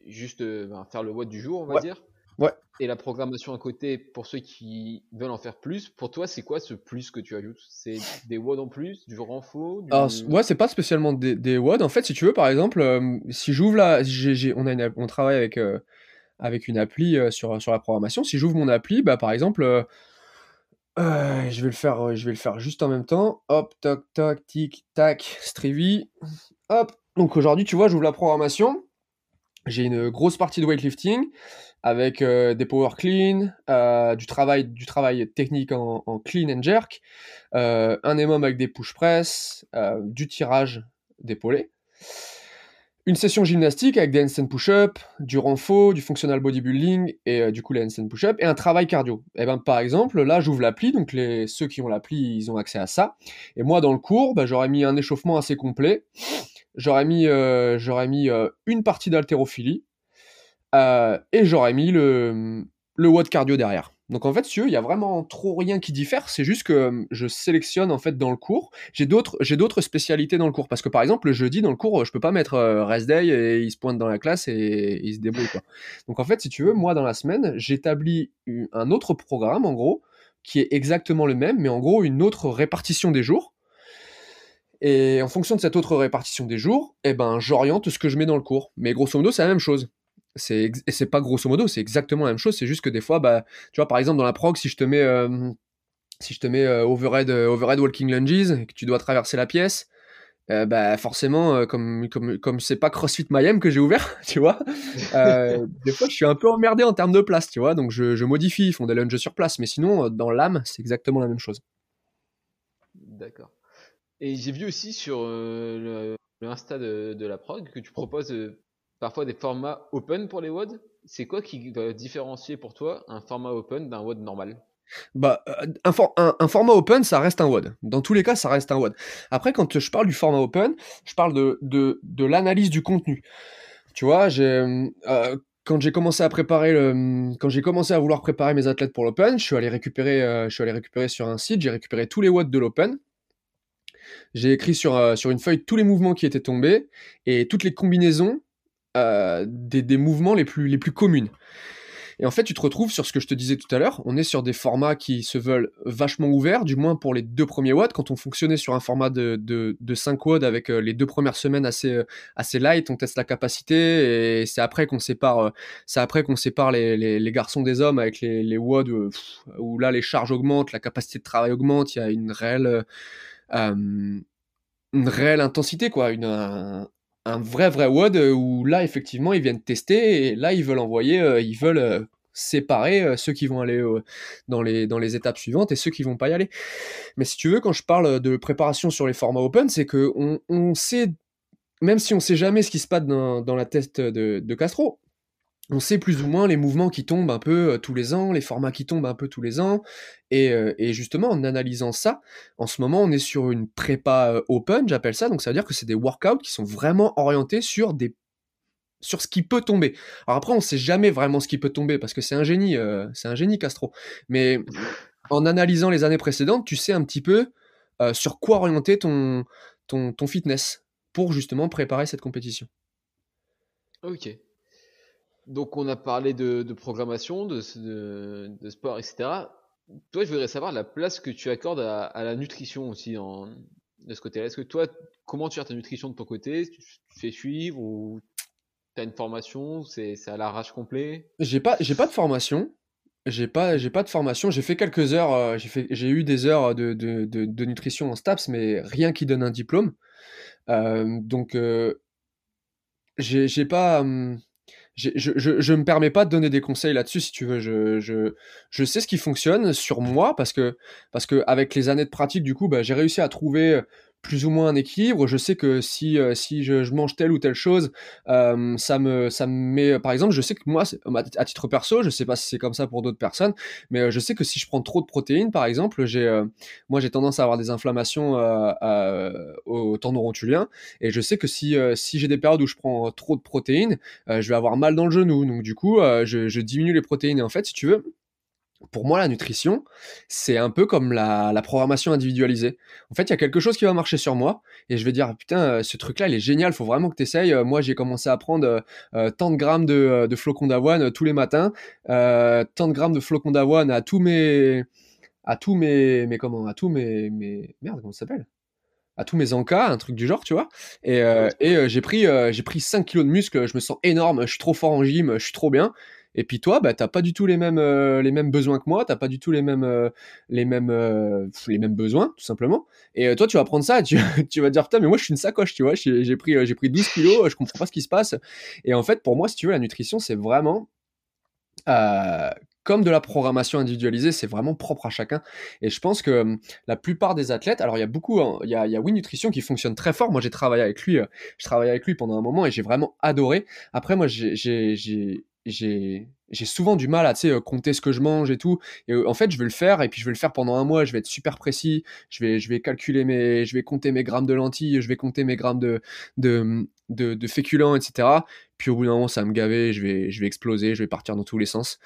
juste euh, ben, faire le vote du jour, on va dire.
Ouais.
Et la programmation à côté, pour ceux qui veulent en faire plus, pour toi, c'est quoi ce plus que tu ajoutes? C'est des WOD en plus, du renfort du...
Alors, ouais, c'est pas spécialement des, des WOD. En fait, si tu veux, par exemple, euh, si j'ouvre là, on, a une, on travaille avec, euh, avec une appli euh, sur, sur la programmation. Si j'ouvre mon appli, bah, par exemple, je, vais le faire, je vais le faire juste en même temps. Hop, toc, toc, tic, tac, Strivi. Hop. Donc aujourd'hui, tu vois, j'ouvre la programmation. J'ai une grosse partie de weightlifting avec euh, des power clean, euh, du, travail, du travail technique en, clean and jerk, euh, un EMOM avec des push press, du tirage d'épaulé, une session gymnastique avec des handstand push-up, du renfort, du functional bodybuilding et du coup les handstand push-up, et un travail cardio. Et eh ben par exemple, là j'ouvre l'appli, donc les, ceux qui ont l'appli, ils ont accès à ça. Et moi dans le cours, bah, j'aurais mis un échauffement assez complet. J'aurais mis, j'aurais mis une partie d'haltérophilie, euh, et j'aurais mis le, le watt cardio derrière. Donc en fait, il y a vraiment trop rien qui diffère. C'est juste que euh, je sélectionne en fait dans le cours. J'ai d'autres, j'ai d'autres spécialités dans le cours parce que par exemple le jeudi dans le cours, je peux pas mettre euh, rest day et il se pointe dans la classe et il se débrouille. Donc en fait, si tu veux, moi dans la semaine, j'établis un autre programme en gros qui est exactement le même, mais en gros une autre répartition des jours. Et en fonction de cette autre répartition des jours, eh ben j'oriente ce que je mets dans le cours. Mais grosso modo, c'est la même chose c'est c'est pas grosso modo, c'est exactement la même chose. C'est juste que des fois, bah, tu vois, par exemple dans la prog, si je te mets euh, si je te mets euh, overhead, euh, overhead walking lunges et que tu dois traverser la pièce, bah forcément, comme comme comme c'est pas CrossFit Mayhem que j'ai ouvert, [LAUGHS] tu vois, [LAUGHS] des fois je suis un peu emmerdé en termes de place, tu vois, donc je, je modifie, ils font des lunges sur place, mais sinon dans l'âme, c'est exactement la même chose.
D'accord. Et j'ai vu aussi sur le, Insta de, la prog que tu proposes parfois des formats open pour les WOD. C'est quoi qui doit différencier pour toi un format open d'un WOD normal?
Bah, euh, un, format open, ça reste un WOD. Dans tous les cas, ça reste un WOD. Après, quand je parle du format open, je parle de, de, de l'analyse du contenu. Tu vois, euh, quand j'ai commencé à préparer quand j'ai commencé à vouloir préparer mes athlètes pour l'open, je suis allé récupérer, euh, je suis allé récupérer sur un site, j'ai récupéré tous les WOD de l'open. J'ai écrit sur, sur une feuille tous les mouvements qui étaient tombés et toutes les combinaisons euh, des, mouvements les plus, les plus communes. Et en fait, tu te retrouves sur ce que je te disais tout à l'heure. On est sur des formats qui se veulent vachement ouverts, du moins pour les deux premiers watts. Quand on fonctionnait sur un format de, de, 5 watts avec euh, les deux premières semaines assez, euh, assez light, on teste la capacité et c'est après qu'on sépare, c'est après qu'on sépare les, les, garçons des hommes avec les, les watts où là les charges augmentent, la capacité de travail augmente, il y a une réelle, une réelle intensité, quoi, une, un vrai vrai WOD euh, où là effectivement ils viennent tester et là ils veulent envoyer, euh, ils veulent euh, séparer ceux qui vont aller dans, les, dans les étapes suivantes et ceux qui vont pas y aller. Mais si tu veux, quand je parle de préparation sur les formats open, c'est que on, sait, même si on sait jamais ce qui se passe dans, dans la test de, de Castro, on sait plus ou moins les mouvements qui tombent un peu euh, tous les ans, les formats qui tombent un peu tous les ans. Euh, et, justement, en analysant ça, en ce moment, on est sur une prépa euh, open, j'appelle ça. Donc ça veut dire que c'est des workouts qui sont vraiment orientés sur des sur ce qui peut tomber. Alors après, on sait jamais vraiment ce qui peut tomber parce que c'est un génie, c'est un génie Castro. Mais en analysant les années précédentes, tu sais un petit peu sur quoi orienter ton, ton, ton fitness pour justement préparer cette compétition.
Ok. Donc on a parlé de, programmation, de, sport, etc. Toi, je voudrais savoir la place que tu accordes à, la nutrition aussi en, de ce côté-là. Est-ce que toi, comment tu gères ta nutrition de ton côté? Tu, fais suivre ou tu as une formation? C'est à l'arrache complet?
J'ai pas, j'ai pas de formation. J'ai pas, j'ai pas de formation. J'ai fait quelques heures. Euh, j'ai j'ai eu des heures de, de, de, nutrition en STAPS, mais rien qui donne un diplôme. Euh, donc, euh, j'ai pas. Hum, je, je, je, me permets pas de donner des conseils là-dessus si tu veux. Je, je, je sais ce qui fonctionne sur moi parce que parce que avec les années de pratique du coup, bah, j'ai réussi à trouver plus ou moins un équilibre. Je sais que si, euh, si je, mange telle ou telle chose, euh, ça, me, ça me met. Par exemple, je sais que moi, à titre perso, je sais pas si c'est comme ça pour d'autres personnes, mais euh, je sais que si je prends trop de protéines, par exemple, j'ai, moi j'ai tendance à avoir des inflammations au tendon rotulien, et je sais que si, si j'ai des périodes où je prends trop de protéines, je vais avoir mal dans le genou. Donc du coup, je, je diminue les protéines. Et en fait, si tu veux, pour moi, la nutrition, c'est un peu comme la, la programmation individualisée. En fait, il y a quelque chose qui va marcher sur moi et je vais dire, putain, euh, ce truc-là, il est génial, faut vraiment que tu essayes. Euh, moi, j'ai commencé à prendre euh, tant de grammes de, de flocons d'avoine tous les matins, euh, tant de grammes de flocons d'avoine à tous mes, à tous mes, mes comment, à tous mes, mes, merde, comment ça s'appelle? À tous mes encas, un truc du genre, tu vois. Et, euh, et euh, j'ai pris, euh, j'ai pris 5 kilos de muscle, je me sens énorme, je suis trop fort en gym, je suis trop bien. Et puis toi, bah, t'as pas du tout les mêmes, euh, les mêmes besoins que moi, t'as pas du tout les mêmes, euh, les mêmes, euh, les mêmes besoins, tout simplement. Et toi, tu vas prendre ça, tu, [LAUGHS] tu vas dire putain, mais moi, je suis une sacoche, tu vois. J'ai pris, j'ai pris 12 kilos, je comprends pas ce qui se passe. Et en fait, pour moi, si tu veux, la nutrition, c'est vraiment comme de la programmation individualisée, c'est vraiment propre à chacun. Et je pense que la plupart des athlètes, alors il y a beaucoup, hein, il y a, il Nutrition qui fonctionne très fort. Moi, j'ai travaillé avec lui, je travaillais avec lui pendant un moment et j'ai vraiment adoré. Après, moi, j'ai, j'ai, j'ai, souvent du mal à euh, compter ce que je mange et tout. Et euh, en fait, je vais le faire et puis je vais le faire pendant un mois. Je vais être super précis. Je vais, je vais calculer mes, je vais compter mes grammes de lentilles, je vais compter mes grammes de, de, de, de féculents, etc. Puis au bout d'un moment, ça va me gaver. Je vais, je vais exploser. Je vais partir dans tous les sens.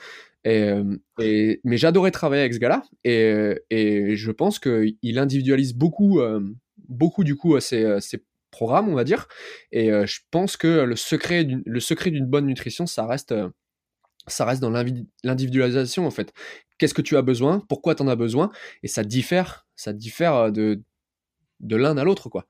Et, euh, mais j'adorais travailler avec ce gars-là. Et, et je pense qu'il individualise beaucoup, beaucoup du coup ses, ses programmes, on va dire. Et euh, je pense que le secret d'une, bonne nutrition, ça reste, euh, ça reste dans l'individualisation en fait. Qu'est-ce que tu as besoin? Pourquoi tu en as besoin? Et ça diffère, ça diffère euh, de, de l'un à l'autre quoi.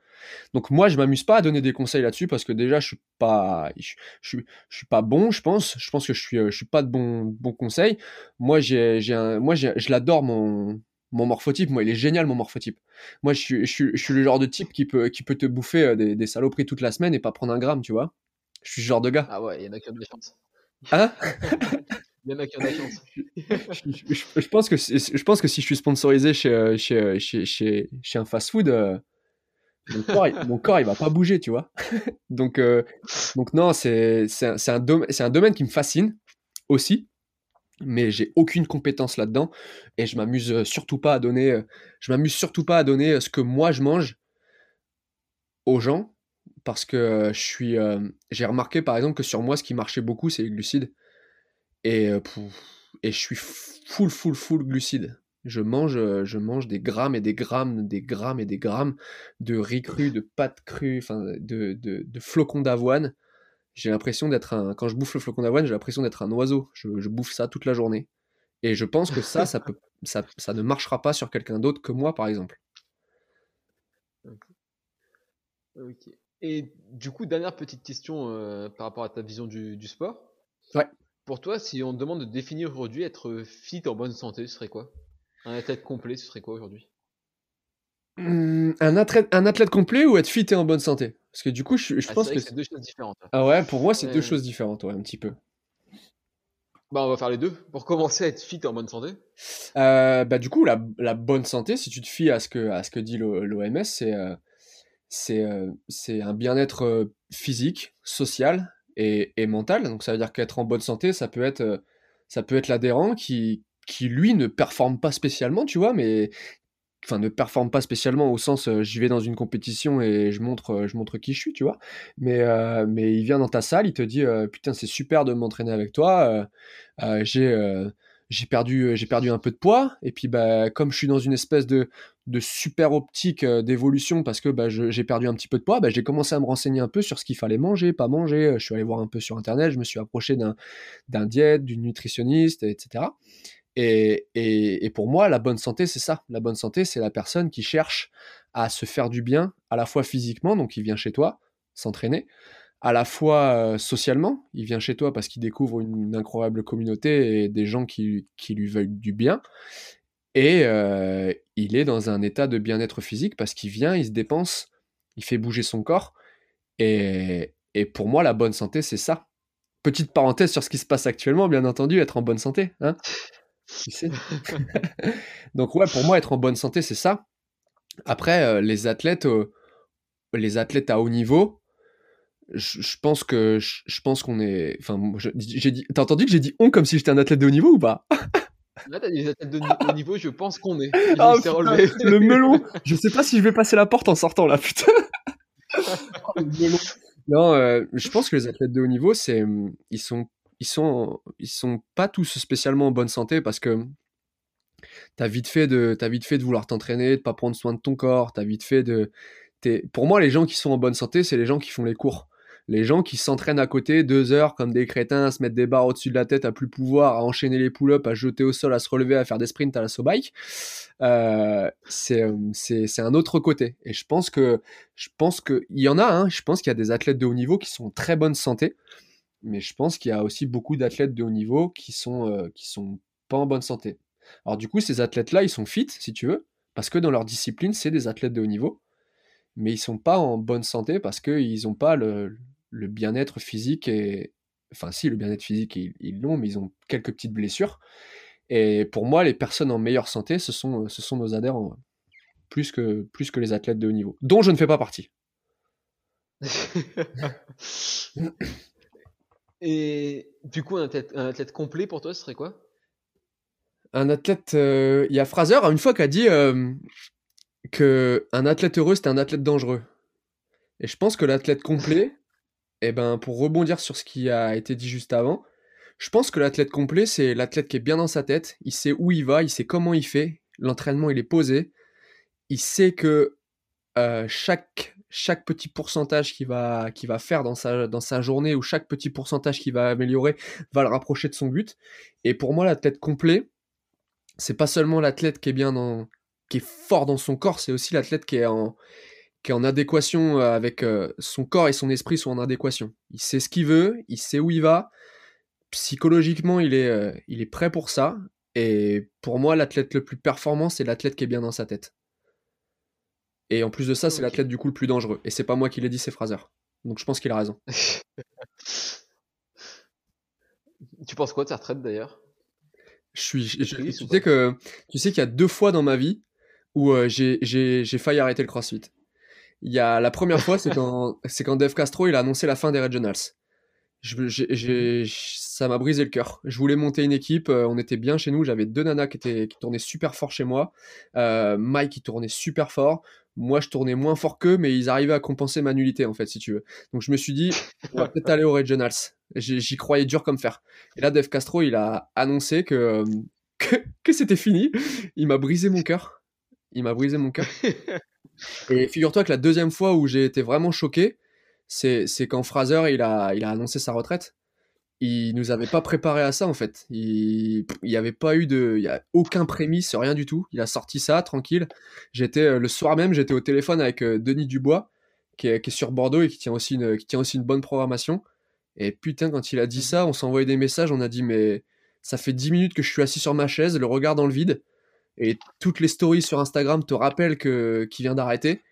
Donc moi je m'amuse pas à donner des conseils là-dessus parce que déjà je suis pas je, je, suis- pas bon je pense je pense que je suis je suis pas de bons bons conseils moi j'ai j'ai un moi je l'adore mon mon morphotype moi il est génial mon morphotype. Moi je suis je suis, je suis le genre de type qui peut qui peut te bouffer euh, des, des saloperies toute la semaine et pas prendre un gramme tu vois. Je suis ce genre de gars.
Ah ouais, il y en a qui ont de la chance.
hein? [LAUGHS]
Il y en a qui ont de la chance. [LAUGHS]
je, je- je pense que si- je pense que si je suis sponsorisé chez euh, chez euh, chez, chez, chez un fast-food euh, mon corps, il, mon corps il va pas bouger tu vois. [LAUGHS] Donc euh, donc non c'est un, domaine c'est un domaine qui me fascine aussi mais j'ai aucune compétence là-dedans et je m'amuse euh, surtout pas à donner euh, je m'amuse surtout pas à donner euh, ce que moi je mange aux gens parce que je suis j'ai remarqué par exemple que sur moi ce qui marchait beaucoup c'est les glucides et et je suis full full full glucides. Je mange je mange des grammes et des grammes des grammes et des grammes de riz cru de pâtes crues enfin de, de, de flocons d'avoine j'ai l'impression d'être un quand je bouffe le flocon d'avoine j'ai l'impression d'être un oiseau. Je, je bouffe ça toute la journée. Et je pense que ça ça peut [LAUGHS] ça, ça ne marchera pas sur quelqu'un d'autre que moi par exemple.
Ok. Et du coup, dernière petite question euh, par rapport à ta vision du, du sport.
Ouais.
Pour toi, si on te demande de définir aujourd'hui être fit en bonne santé, ce serait quoi? Un athlète complet, ce serait quoi aujourd'hui?
Hum, un athlète un athlète complet ou être fit et en bonne santé? Parce que du coup je, je
Ah,
pense que
c'est deux choses différentes. hein.
ah ouais pour moi c'est deux choses différentes ouais un petit peu
Bah, on va faire les deux. Pour commencer à être fit en bonne santé.
Euh, bah du coup, la, la bonne santé, si tu te fies à ce que, à ce que dit l'OMS, c'est euh, c'est euh, c'est un bien-être euh, physique, social et, et mental. Donc ça veut dire qu'être en bonne santé, ça peut être, ça peut être l'adhérent qui, qui, lui, ne performe pas spécialement, tu vois, mais enfin ne performe pas spécialement au sens euh, j'y vais dans une compétition et je montre euh, je montre qui je suis tu vois. Mais euh, mais il vient dans ta salle il te dit putain c'est super de m'entraîner avec toi j'ai j'ai perdu j'ai perdu un peu de poids. Et puis bah comme je suis dans une espèce de de super optique d'évolution parce que bah, j'ai perdu un petit peu de poids bah, j'ai commencé à me renseigner un peu sur ce qu'il fallait manger pas manger. Je suis allé voir un peu sur internet je me suis approché d'un d'un diète d'une nutritionniste etc et, pour moi, la bonne santé, c'est ça. La bonne santé, c'est la personne qui cherche à se faire du bien, à la fois physiquement, donc il vient chez toi s'entraîner, à la fois euh, socialement, il vient chez toi parce qu'il découvre une, incroyable communauté et des gens qui, lui veulent du bien, et euh, il est dans un état de bien-être physique parce qu'il vient, il se dépense, il fait bouger son corps, et, et pour moi, la bonne santé, c'est ça. Petite parenthèse sur ce qui se passe actuellement, bien entendu, être en bonne santé, hein [LAUGHS] Donc ouais, pour moi, être en bonne santé, c'est ça. Après, euh, les athlètes, euh, les athlètes à haut niveau, je, je pense que je, je pense qu'on est. Enfin, j'ai dit. T'as entendu que j'ai dit on comme si j'étais un athlète de haut niveau ou pas?
Là, t'as des athlètes de haut niveau, je pense qu'on est. [LAUGHS]
Ah, putain. Le melon. Je sais pas si je vais passer la porte en sortant là, putain. [LAUGHS] Non, euh, je pense que les athlètes de haut niveau, c'est, ils sont, ils sont, ils sont pas tous spécialement en bonne santé parce que T'as vite fait de, t'as vite fait de vouloir t'entraîner, de pas prendre soin de ton corps. T'as vite fait de, pour moi, les gens qui sont en bonne santé, c'est les gens qui font les cours. Les gens qui s'entraînent à côté deux heures comme des crétins, à se mettre des barres au-dessus de la tête, à plus pouvoir, à enchaîner les pull-ups, à jeter au sol, à se relever, à faire des sprints à la saut bike, euh, c'est euh, c'est un autre côté. Et je pense que je pense que il y en a. Hein, je pense qu'il y a des athlètes de haut niveau qui sont en très bonne santé, mais je pense qu'il y a aussi beaucoup d'athlètes de haut niveau qui sont euh, qui sont pas en bonne santé. Alors du coup, ces athlètes-là, ils sont fit, si tu veux, parce que dans leur discipline, c'est des athlètes de haut niveau, mais ils sont pas en bonne santé parce qu'ils n'ont pas le, le bien-être physique et enfin si le bien-être physique ils l'ont, mais ils ont quelques petites blessures. Et pour moi, les personnes en meilleure santé, ce sont ce sont nos adhérents, plus que plus que les athlètes de haut niveau, dont je ne fais pas partie.
Et du coup, un athlète, un athlète complet pour toi, ce serait quoi?
Un athlète, euh, il y a Fraser une fois qui a dit euh, que un athlète heureux c'était un athlète dangereux. Et je pense que l'athlète complet, [LAUGHS] eh ben pour rebondir sur ce qui a été dit juste avant, je pense que l'athlète complet c'est l'athlète qui est bien dans sa tête, il sait où il va, il sait comment il fait, l'entraînement il est posé, il sait que euh, chaque chaque petit pourcentage qu'il va va faire dans sa dans sa journée ou chaque petit pourcentage qu'il va améliorer va le rapprocher de son but. Et pour moi l'athlète complet, c'est pas seulement l'athlète qui est bien dans qui est fort dans son corps, c'est aussi l'athlète qui est en qui est en adéquation euh, avec euh, son corps et son esprit sont en adéquation. Il sait ce qu'il veut, il sait où il va. Psychologiquement, il est euh, il est prêt pour ça. Et pour moi, l'athlète le plus performant, c'est l'athlète qui est bien dans sa tête. Et en plus de ça, c'est l'athlète du coup le plus dangereux. Et c'est pas moi qui l'ai dit, c'est Fraser. Donc je pense qu'il a raison. [LAUGHS]
Tu penses quoi de sa retraite d'ailleurs?
Je suis, je- tu sais que tu sais qu'il y a deux fois dans ma vie où euh, j'ai failli arrêter le CrossFit. Il y a la première fois, c'est quand quand Dave Castro il a annoncé la fin des regionals. Je- ça m'a brisé le cœur. Je voulais monter une équipe, euh, on était bien chez nous. J'avais deux nanas qui étaient qui tournaient super fort chez moi. Euh, Mike qui tournait super fort. Moi, je tournais moins fort qu'eux, mais ils arrivaient à compenser ma nullité en fait, si tu veux. Donc je me suis dit, on va peut-être aller aux regionals. J'y croyais dur comme fer. Et là, Dave Castro, il a annoncé que, [LAUGHS] que, que c'était fini. Il m'a brisé mon cœur. Il m'a brisé mon cœur. [LAUGHS] Et figure-toi que la deuxième fois où j'ai été vraiment choqué, c'est c'est quand Fraser il a, il a annoncé sa retraite. Il nous avait pas préparé à ça en fait. Il il y avait pas eu de, il y a aucun prémisse, rien du tout. Il a sorti ça tranquille. J'étais euh, le soir même, j'étais au téléphone avec euh, Denis Dubois qui est, qui est sur Bordeaux et qui tient aussi une, qui tient aussi une bonne programmation. Et putain, quand il a dit ça, on s'envoyait des messages, on a dit, mais ça fait 10 minutes que je suis assis sur ma chaise, le regard dans le vide, et toutes les stories sur Instagram te rappellent que qu'il vient d'arrêter.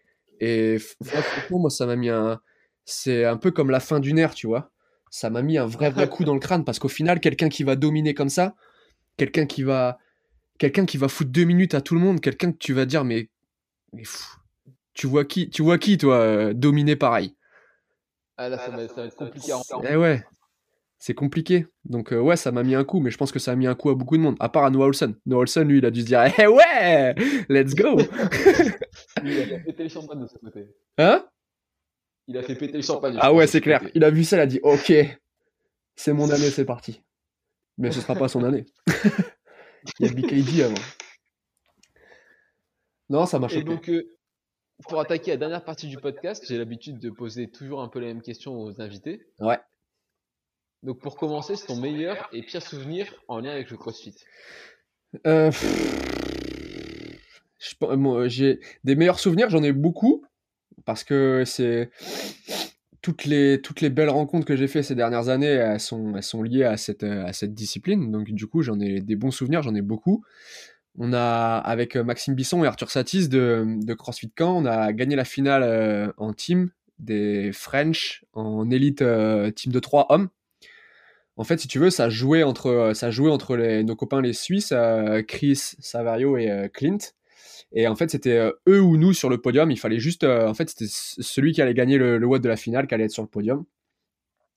Et franchement, moi, ça m'a mis un. C'est un peu comme la fin d'une ère, tu vois. Ça m'a mis un vrai, vrai coup dans le crâne, parce qu'au final, quelqu'un qui va dominer comme ça, quelqu'un qui va. Quelqu'un qui va foutre deux minutes à tout le monde, quelqu'un que tu vas dire, mais. mais fou, tu vois qui, tu vois qui, toi, euh, dominer pareil?
Ah là, ça va, ça va être compliqué.
Eh ouais, c'est compliqué. Donc euh, ouais, ça m'a mis un coup, mais je pense que ça a mis un coup à beaucoup de monde. À part à Noah Olsen. Noah Olsen, lui, il a dû se dire, [LAUGHS] eh ouais, let's go. [LAUGHS]
Il a fait péter le champagne de ce côté.
Hein?
Il a fait péter le champagne.
Ah ouais, c'est clair. Il a vu ça, il a dit, ok, c'est mon [LAUGHS] année, c'est parti. Mais ce sera pas son année. [LAUGHS] il y a BKD avant. Non, ça m'a
Et
choqué.
donc, euh, pour attaquer la dernière partie du podcast, j'ai l'habitude de poser toujours un peu les mêmes questions aux invités.
Ouais.
Donc, pour commencer, c'est ton meilleur et pire souvenir en lien avec le CrossFit.
Euh, j'ai des meilleurs souvenirs, j'en ai beaucoup parce que c'est toutes les toutes les belles rencontres que j'ai fait ces dernières années, elles sont elles sont liées à cette à cette discipline. Donc du coup, j'en ai des bons souvenirs, j'en ai beaucoup. On a avec Maxime Bisson et Arthur Satis de, de CrossFit Caen, on a gagné la finale euh, en team des French en élite euh, team de 3 hommes. En fait, si tu veux, ça jouait entre, ça jouait entre les, nos copains les Suisses, euh, Chris, Savario et Clint. Et en fait, c'était euh, eux ou nous sur le podium. Il fallait juste, euh, en fait, c'était celui qui allait gagner le, le watt de la finale qui allait être sur le podium.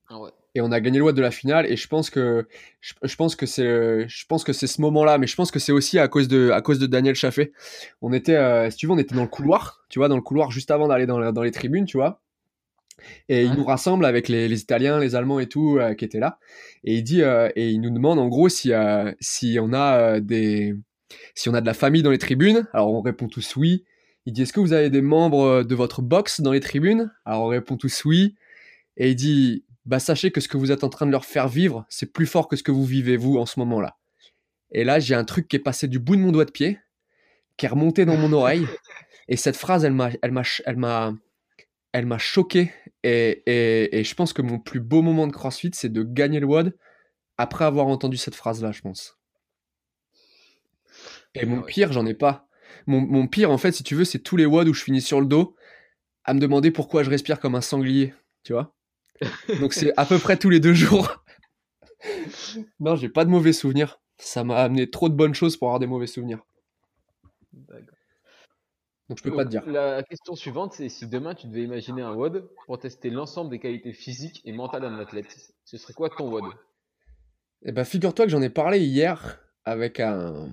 Ah ouais.
Et on a gagné le watt de la finale. Et je pense que, je, je pense que c'est, je pense que c'est ce moment-là. Mais je pense que c'est aussi à cause de, à cause de Daniel Chaffé. On était, euh, si tu veux, on était dans le couloir, tu vois, dans le couloir juste avant d'aller dans, dans les tribunes, tu vois. Et il
Ouais.
nous rassemble avec les, les Italiens, les Allemands et tout euh, qui étaient là. Et il dit, euh, et il nous demande en gros si, euh, si on a des, Si on a de la famille dans les tribunes, alors on répond tous oui. Il dit est-ce que vous avez des membres euh, de votre box dans les tribunes? Alors on répond tous oui. Et il dit bah sachez que ce que vous êtes en train de leur faire vivre, c'est plus fort que ce que vous vivez vous en ce moment-là. Et là, j'ai un truc qui est passé du bout de mon doigt de pied, qui est remonté dans mon oreille. Et cette phrase, elle m'a, elle m'a, elle m'a, elle m'a choqué. Et, et, et, je pense que mon plus beau moment de CrossFit, c'est de gagner le WOD après avoir entendu cette phrase-là, je pense. Et mon pire, j'en ai pas. Mon, mon, pire, en fait, si tu veux, c'est tous les WOD où je finis sur le dos à me demander pourquoi je respire comme un sanglier, tu vois. Donc c'est à peu près tous les deux jours. [LAUGHS] non, j'ai pas de mauvais souvenirs. Ça m'a amené trop de bonnes choses pour avoir des mauvais souvenirs. Donc je peux pas te dire.
La question suivante, c'est si demain tu devais imaginer un WOD pour tester l'ensemble des qualités physiques et mentales d'un athlète, ce serait quoi ton WOD
Eh ben figure-toi que j'en ai parlé hier avec un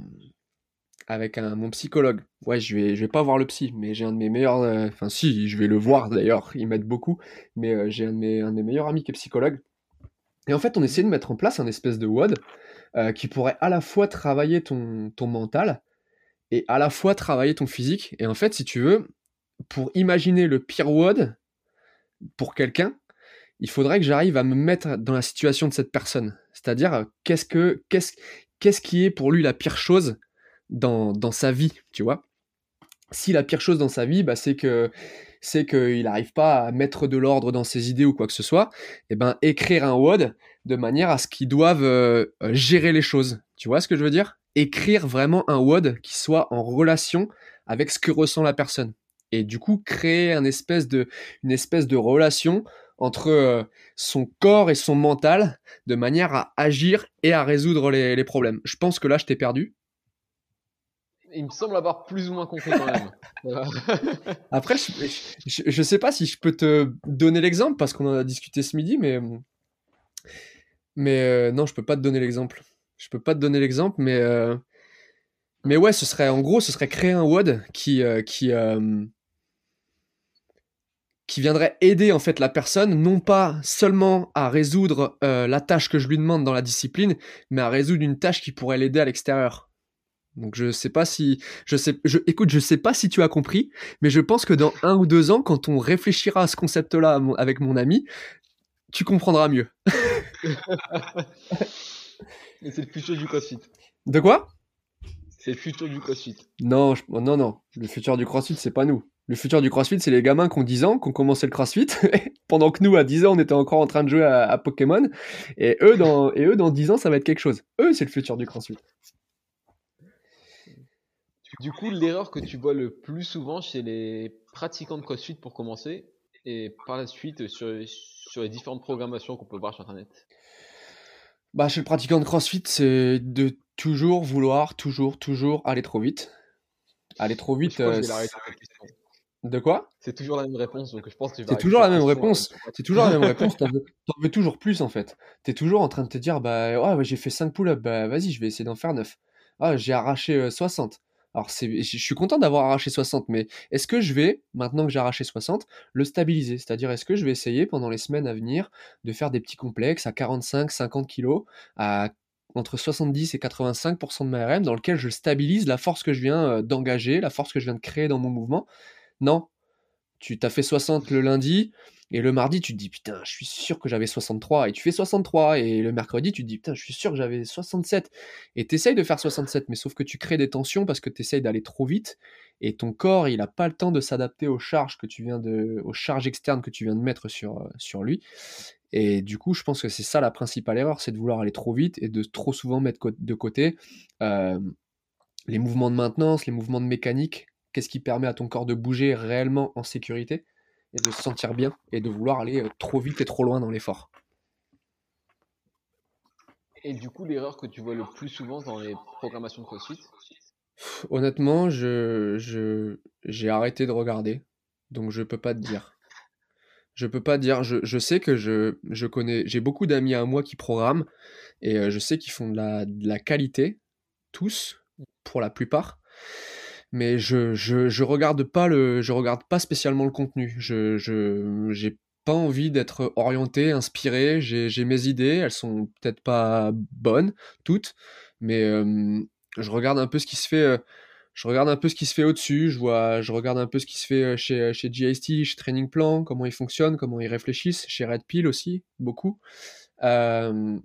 avec un mon psychologue. Ouais, je vais je vais pas voir le psy, mais j'ai un de mes meilleurs euh, enfin si, je vais le voir d'ailleurs, il m'aide beaucoup, mais euh, j'ai un de mes un meilleurs amis qui est psychologue. Et en fait, on essayait de mettre en place un espèce de WOD euh, qui pourrait à la fois travailler ton ton mental et à la fois travailler ton physique. Et en fait, si tu veux, pour imaginer le pire WOD pour quelqu'un, il faudrait que j'arrive à me mettre dans la situation de cette personne. C'est-à-dire, qu'est-ce que qu'est-ce qu'est-ce qui est pour lui la pire chose dans, dans sa vie, tu vois Si la pire chose dans sa vie, bah, c'est que c'est qu'il n'arrive pas à mettre de l'ordre dans ses idées ou quoi que ce soit, et eh ben écrire un WOD de manière à ce qu'ils doivent euh, gérer les choses. Tu vois ce que je veux dire? Écrire vraiment un WOD qui soit en relation avec ce que ressent la personne. Et du coup, créer un espèce de, une espèce de relation entre euh, son corps et son mental de manière à agir et à résoudre les, les problèmes. Je pense que là, je t'ai perdu.
Il me semble avoir plus ou moins compris quand même. [LAUGHS]
Après, je, ne sais pas si je peux te donner l'exemple parce qu'on en a discuté ce midi, mais mais euh, non, je peux pas te donner l'exemple. Je peux pas te donner l'exemple, mais euh, mais ouais, ce serait en gros, ce serait créer un WOD qui euh, qui qui viendrait aider en fait la personne, non pas seulement à résoudre la tâche que je lui demande dans la discipline, mais à résoudre une tâche qui pourrait l'aider à l'extérieur. Donc je sais pas si je sais je écoute je sais pas si tu as compris mais je pense que dans un ou deux ans quand on réfléchira à ce concept là avec mon ami tu comprendras mieux. [LAUGHS]
c'est le futur du CrossFit.
De quoi?
C'est le futur du CrossFit.
Non, non, non. Le futur du CrossFit, c'est pas nous. Le futur du CrossFit, c'est les gamins qui ont 10 ans, qui ont commencé le CrossFit, [LAUGHS] pendant que nous, à 10 ans, on était encore en train de jouer à, Pokémon. Et eux, dans, et eux, dans 10 ans, ça va être quelque chose. Eux, c'est le futur du CrossFit.
Du coup, l'erreur que tu vois le plus souvent chez les pratiquants de CrossFit pour commencer, et par la suite sur, sur les différentes programmations qu'on peut voir sur Internet?
Bah, chez le pratiquant de CrossFit, c'est de toujours vouloir, toujours, toujours aller trop vite. Aller trop vite. Euh, de quoi?
C'est toujours la même réponse, donc je pense que
C'est toujours la même [LAUGHS] réponse. C'est toujours la même réponse. T'en veux, toujours plus en fait. T'es toujours en train de te dire, bah ouais, j'ai fait 5 pull-ups, bah vas-y, je vais essayer d'en faire 9. Ah, j'ai arraché 60. Alors, je suis content d'avoir arraché 60, mais est-ce que je vais, maintenant que j'ai arraché 60, le stabiliser? C'est-à-dire, est-ce que je vais essayer pendant les semaines à venir de faire des petits complexes à 45, 50 kg, à entre 70 et 85% de ma RM, dans lequel je stabilise la force que je viens euh, d'engager, la force que je viens de créer dans mon mouvement? Non. Tu t'as fait 60 le lundi, et le mardi, tu te dis, putain, je suis sûr que j'avais 63. Et tu fais 63. Et le mercredi, tu te dis, putain, je suis sûr que j'avais 67. Et tu essayes de faire 67, mais sauf que tu crées des tensions parce que tu essayes d'aller trop vite. Et ton corps, il n'a pas le temps de s'adapter aux charges que tu viens de, aux charges externes que tu viens de mettre sur, euh, sur lui. Et du coup, je pense que c'est ça la principale erreur, c'est de vouloir aller trop vite et de trop souvent mettre de côté euh, les mouvements de maintenance, les mouvements de mécanique. Qu'est-ce qui permet à ton corps de bouger réellement en sécurité? Et de se sentir bien et de vouloir aller euh, trop vite et trop loin dans l'effort.
Et du coup, l'erreur que tu vois le plus souvent dans les programmations de CrossFit?
Honnêtement, je, j'ai arrêté de regarder, donc je peux pas te dire. Je peux pas dire. Je, sais que je, je connais. J'ai beaucoup d'amis à moi qui programment et euh, je sais qu'ils font de la, de la qualité, tous, pour la plupart mais je, je, je regarde pas le je regarde pas spécialement le contenu. Je je j'ai pas envie d'être orienté, inspiré. J'ai mes idées, elles sont peut-être pas bonnes toutes, mais je regarde un peu ce qui se fait je regarde un peu ce qui se fait au-dessus, je vois, je regarde un peu ce qui se fait euh, chez, euh, chez GIST, chez Training Plan, comment ils fonctionnent, comment ils réfléchissent, chez Red Pill aussi, beaucoup. Euh,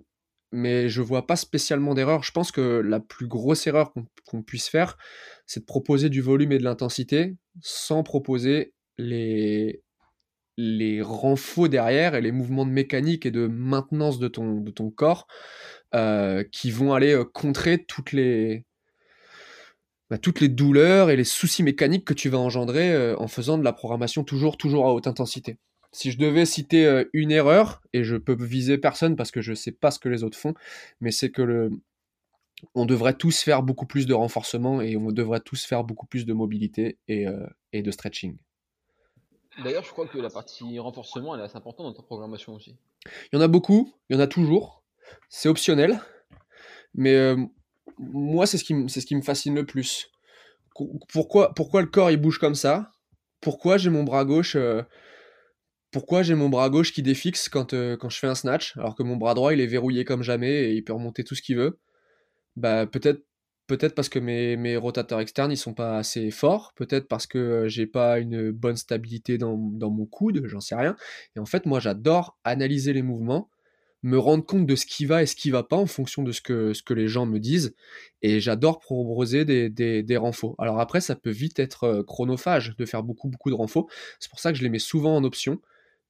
mais je vois pas spécialement d'erreur. Je pense que la plus grosse erreur qu'on puisse faire, c'est de proposer du volume et de l'intensité sans proposer les, les renforts derrière et les mouvements de mécanique et de maintenance de ton, corps qui vont aller contrer toutes les, bah, toutes les douleurs et les soucis mécaniques que tu vas engendrer euh, en faisant de la programmation toujours à haute intensité. Si je devais citer euh, une erreur, et je peux viser personne parce que je ne sais pas ce que les autres font, mais c'est que le, on devrait tous faire beaucoup plus de renforcement et on devrait tous faire beaucoup plus de mobilité et, euh, et de stretching.
D'ailleurs, je crois que la partie renforcement, elle est assez importante dans ta programmation aussi.
Il y en a beaucoup, il y en a toujours. C'est optionnel. Mais moi, c'est ce, qui, ce qui me fascine le plus. Pourquoi, pourquoi le corps il bouge comme ça? Pourquoi j'ai mon bras gauche euh, Pourquoi j'ai mon bras gauche qui défixe quand, euh, quand je fais un snatch alors que mon bras droit il est verrouillé comme jamais et il peut remonter tout ce qu'il veut Bah peut-être peut-être parce que mes, rotateurs externes ils sont pas assez forts, peut-être parce que euh, j'ai pas une bonne stabilité dans, mon coude, j'en sais rien. Et en fait, moi j'adore analyser les mouvements me rendre compte de ce qui va et ce qui va pas en fonction de ce que, ce que les gens me disent. Et j'adore proposer des, des, des renfaux. Alors après, ça peut vite être euh, chronophage de faire beaucoup, beaucoup de renfaux. C'est pour ça que je les mets souvent en option.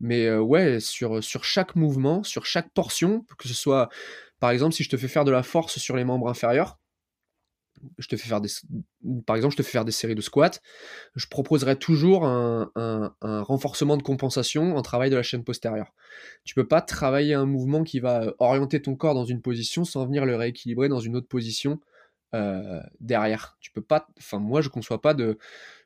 Mais ouais, sur, sur chaque mouvement, sur chaque portion, que ce soit, par exemple, si je te fais faire de la force sur les membres inférieurs, je te fais faire des, par exemple, je te fais faire des séries de squats, je proposerai toujours un, renforcement de compensation en travail de la chaîne postérieure. Tu peux pas travailler un mouvement qui va orienter ton corps dans une position sans venir le rééquilibrer dans une autre position euh, derrière. Tu peux pas, enfin moi je conçois pas de,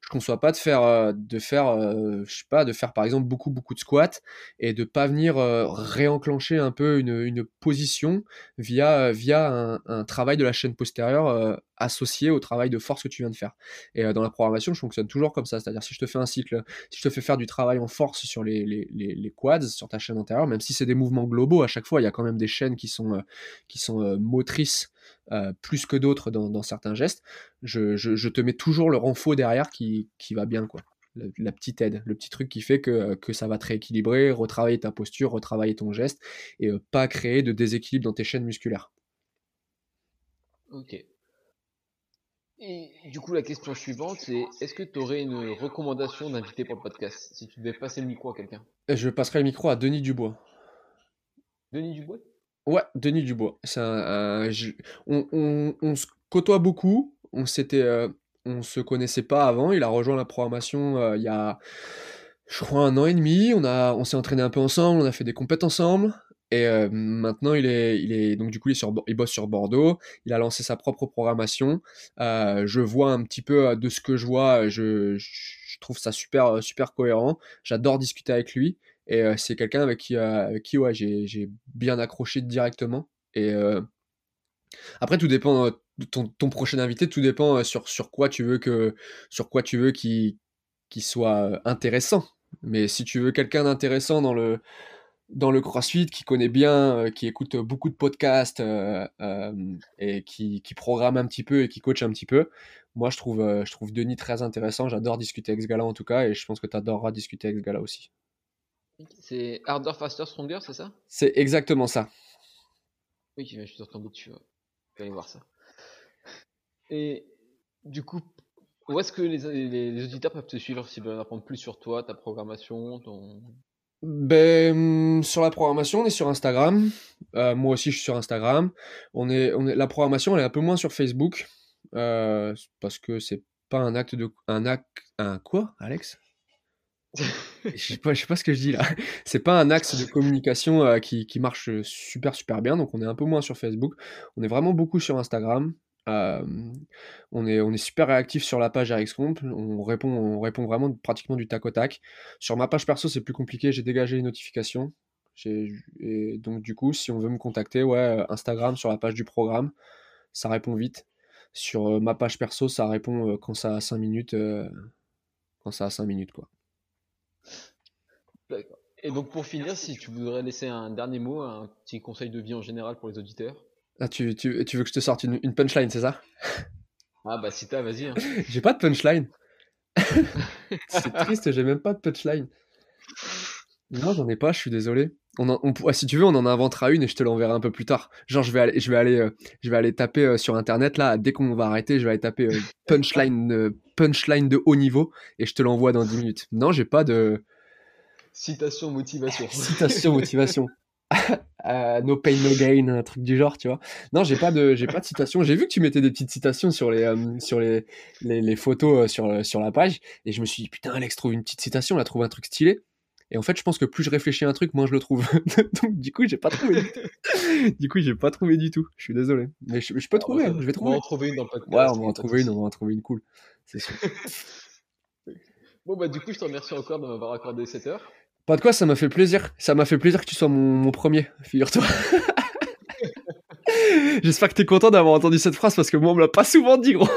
je conçois pas de faire, euh, de faire, euh, je sais pas, de faire par exemple beaucoup beaucoup de squats et de pas venir réenclencher un peu une, une position via via un, un, travail de la chaîne postérieure associé au travail de force que tu viens de faire. Et dans la programmation, je fonctionne toujours comme ça, c'est-à-dire si je te fais un cycle, si je te fais faire du travail en force sur les, les, les, quads, sur ta chaîne antérieure, même si c'est des mouvements globaux à chaque fois, il y a quand même des chaînes qui sont qui sont motrices euh, plus que d'autres dans, certains gestes, je, te mets toujours le renfort derrière qui, va bien, quoi. La, petite aide, le petit truc qui fait que, ça va te rééquilibrer, retravailler ta posture, retravailler ton geste, et euh, pas créer de déséquilibre dans tes chaînes musculaires.
Ok. Et du coup, la question suivante, c'est est-ce que tu aurais une recommandation d'invité pour le podcast Si tu devais passer le micro à quelqu'un?
Je passerai le micro à Denis Dubois.
Denis Dubois?
Ouais, Denis Dubois. un, on, se côtoie beaucoup. On s'était, euh, on se connaissait pas avant. Il a rejoint la programmation euh, il y a, je crois, un an et demi. On a, on s'est entraîné un peu ensemble. On a fait des compètes ensemble. Et euh, maintenant, il est, il est, donc du coup, il, sur, il bosse sur Bordeaux. Il a lancé sa propre programmation. je vois un petit peu de ce que je vois. Je, je trouve ça super, super cohérent. J'adore discuter avec lui. Et euh, c'est quelqu'un avec qui, euh, qui ouais, j'ai bien accroché directement. Et euh, après, tout dépend ton, ton, prochain invité, tout dépend sur, sur quoi tu veux que sur quoi tu veux qu'il soit intéressant. Mais si tu veux quelqu'un d'intéressant dans le dans le CrossFit, qui connaît bien, qui écoute beaucoup de podcasts et qui, qui, programme un petit peu et qui coach un petit peu, moi je trouve, je trouve Denis très intéressant. J'adore discuter avec ce gars-là en tout cas, et je pense que tu adoreras discuter avec ce gars-là aussi.
C'est Harder, Faster, Stronger, c'est ça?
C'est exactement ça.
Oui, je suis tombé dessus. Je vais aller voir ça. Et du coup, où est-ce que les, auditeurs peuvent te suivre s'ils veulent apprendre plus sur toi, ta programmation, ton...
Ben, sur la programmation, on est sur Instagram. Euh, moi aussi, je suis sur Instagram. On est, on est, la programmation, elle est un peu moins sur Facebook. Euh, parce que c'est pas un acte de. Un acte. Un quoi, Alex? Je sais pas, sais pas ce que je dis là. [LAUGHS] C'est pas un axe de communication euh, qui, marche super super bien, donc on est un peu moins sur Facebook. On est vraiment beaucoup sur Instagram. Euh, on, est, on est super réactif sur la page RxComp. On répond, on répond vraiment pratiquement du tac au tac. Sur ma page perso, c'est plus compliqué. J'ai dégagé les notifications. Et donc du coup, si on veut me contacter, ouais, euh, Instagram sur la page du programme, ça répond vite. Sur ma page perso, ça répond quand ça a 5 minutes. quand ça a 5 minutes quoi.
Et donc pour finir, si tu voudrais laisser un dernier mot, un petit conseil de vie en général pour les auditeurs
Ah, tu, tu, tu veux que je te sorte une, une punchline, c'est ça?
Ah bah si t'as, vas-y. hein. [LAUGHS]
J'ai pas de punchline. [LAUGHS] c'est triste, j'ai même pas de punchline. Non, j'en ai pas, je suis désolé. On en- on ah, si tu veux, on en inventera une et je te l'enverrai un peu plus tard. Genre, je vais aller, je vais aller, euh, je vais aller taper euh, sur internet là. Dès qu'on va arrêter, je vais aller taper euh, [LAUGHS] punchline, punchline de haut niveau et je te l'envoie dans 10 minutes. Non, j'ai pas de
Citation, motivation. [LAUGHS]
citation motivation. [LAUGHS] No pain no gain, un truc du genre, tu vois. Non, j'ai pas de, j'ai pas de citation. J'ai vu que tu mettais des petites citations sur les, sur les, les, les photos sur, sur la page, et je me suis dit putain, Alex trouve une petite citation, elle a trouvé un truc stylé. Et en fait, je pense que plus je réfléchis à un truc, moins je le trouve. [LAUGHS] Donc du coup, j'ai pas trouvé. [LAUGHS] Du coup, j'ai pas trouvé du tout. Je suis désolé, mais je, je peux trouver. hein, je vais
On va
trouver.
en trouver une dans le podcast.
Ouais, on va en trouver une, on va en trouver une cool. C'est sûr. [LAUGHS]
Bon bah du coup, je te remercie encore de m'avoir accordé cette heure.
Pas de quoi, ça m'a fait plaisir. Ça m'a fait plaisir que tu sois mon, mon premier, figure-toi. J'espère que t'es content d'avoir entendu cette phrase parce que moi on me l'a pas souvent dit, gros.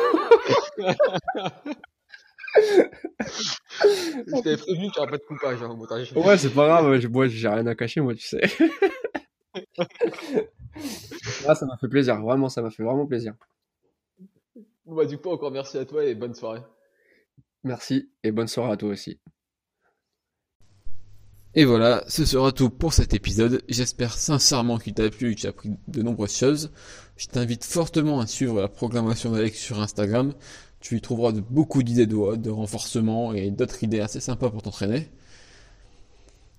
Je t'avais prévenu qu'il n'y aura pas de coupage hein, au montage.
Ouais, c'est pas grave, moi j'ai rien à cacher, moi, tu sais. [LAUGHS] Ah, ça m'a fait plaisir, vraiment, ça m'a fait vraiment plaisir.
Bah du coup, encore merci à toi et bonne soirée.
Merci et bonne soirée à toi aussi.
Et voilà, ce sera tout pour cet épisode. J'espère sincèrement qu'il t'a plu et que tu as appris de nombreuses choses. Je t'invite fortement à suivre la programmation d'Alex sur Instagram. Tu y trouveras beaucoup d'idées de, renforcement et d'autres idées assez sympas pour t'entraîner.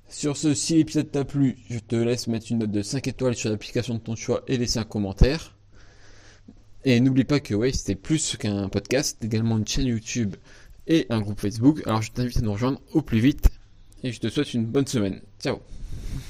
Sur ce, si l'épisode t'a plu, je te laisse mettre une note de 5 étoiles sur l'application de ton choix et laisser un commentaire. Et n'oublie pas que ouais, c'était plus qu'un podcast, également une chaîne YouTube et un groupe Facebook. Alors je t'invite à nous rejoindre au plus vite et je te souhaite une bonne semaine. Ciao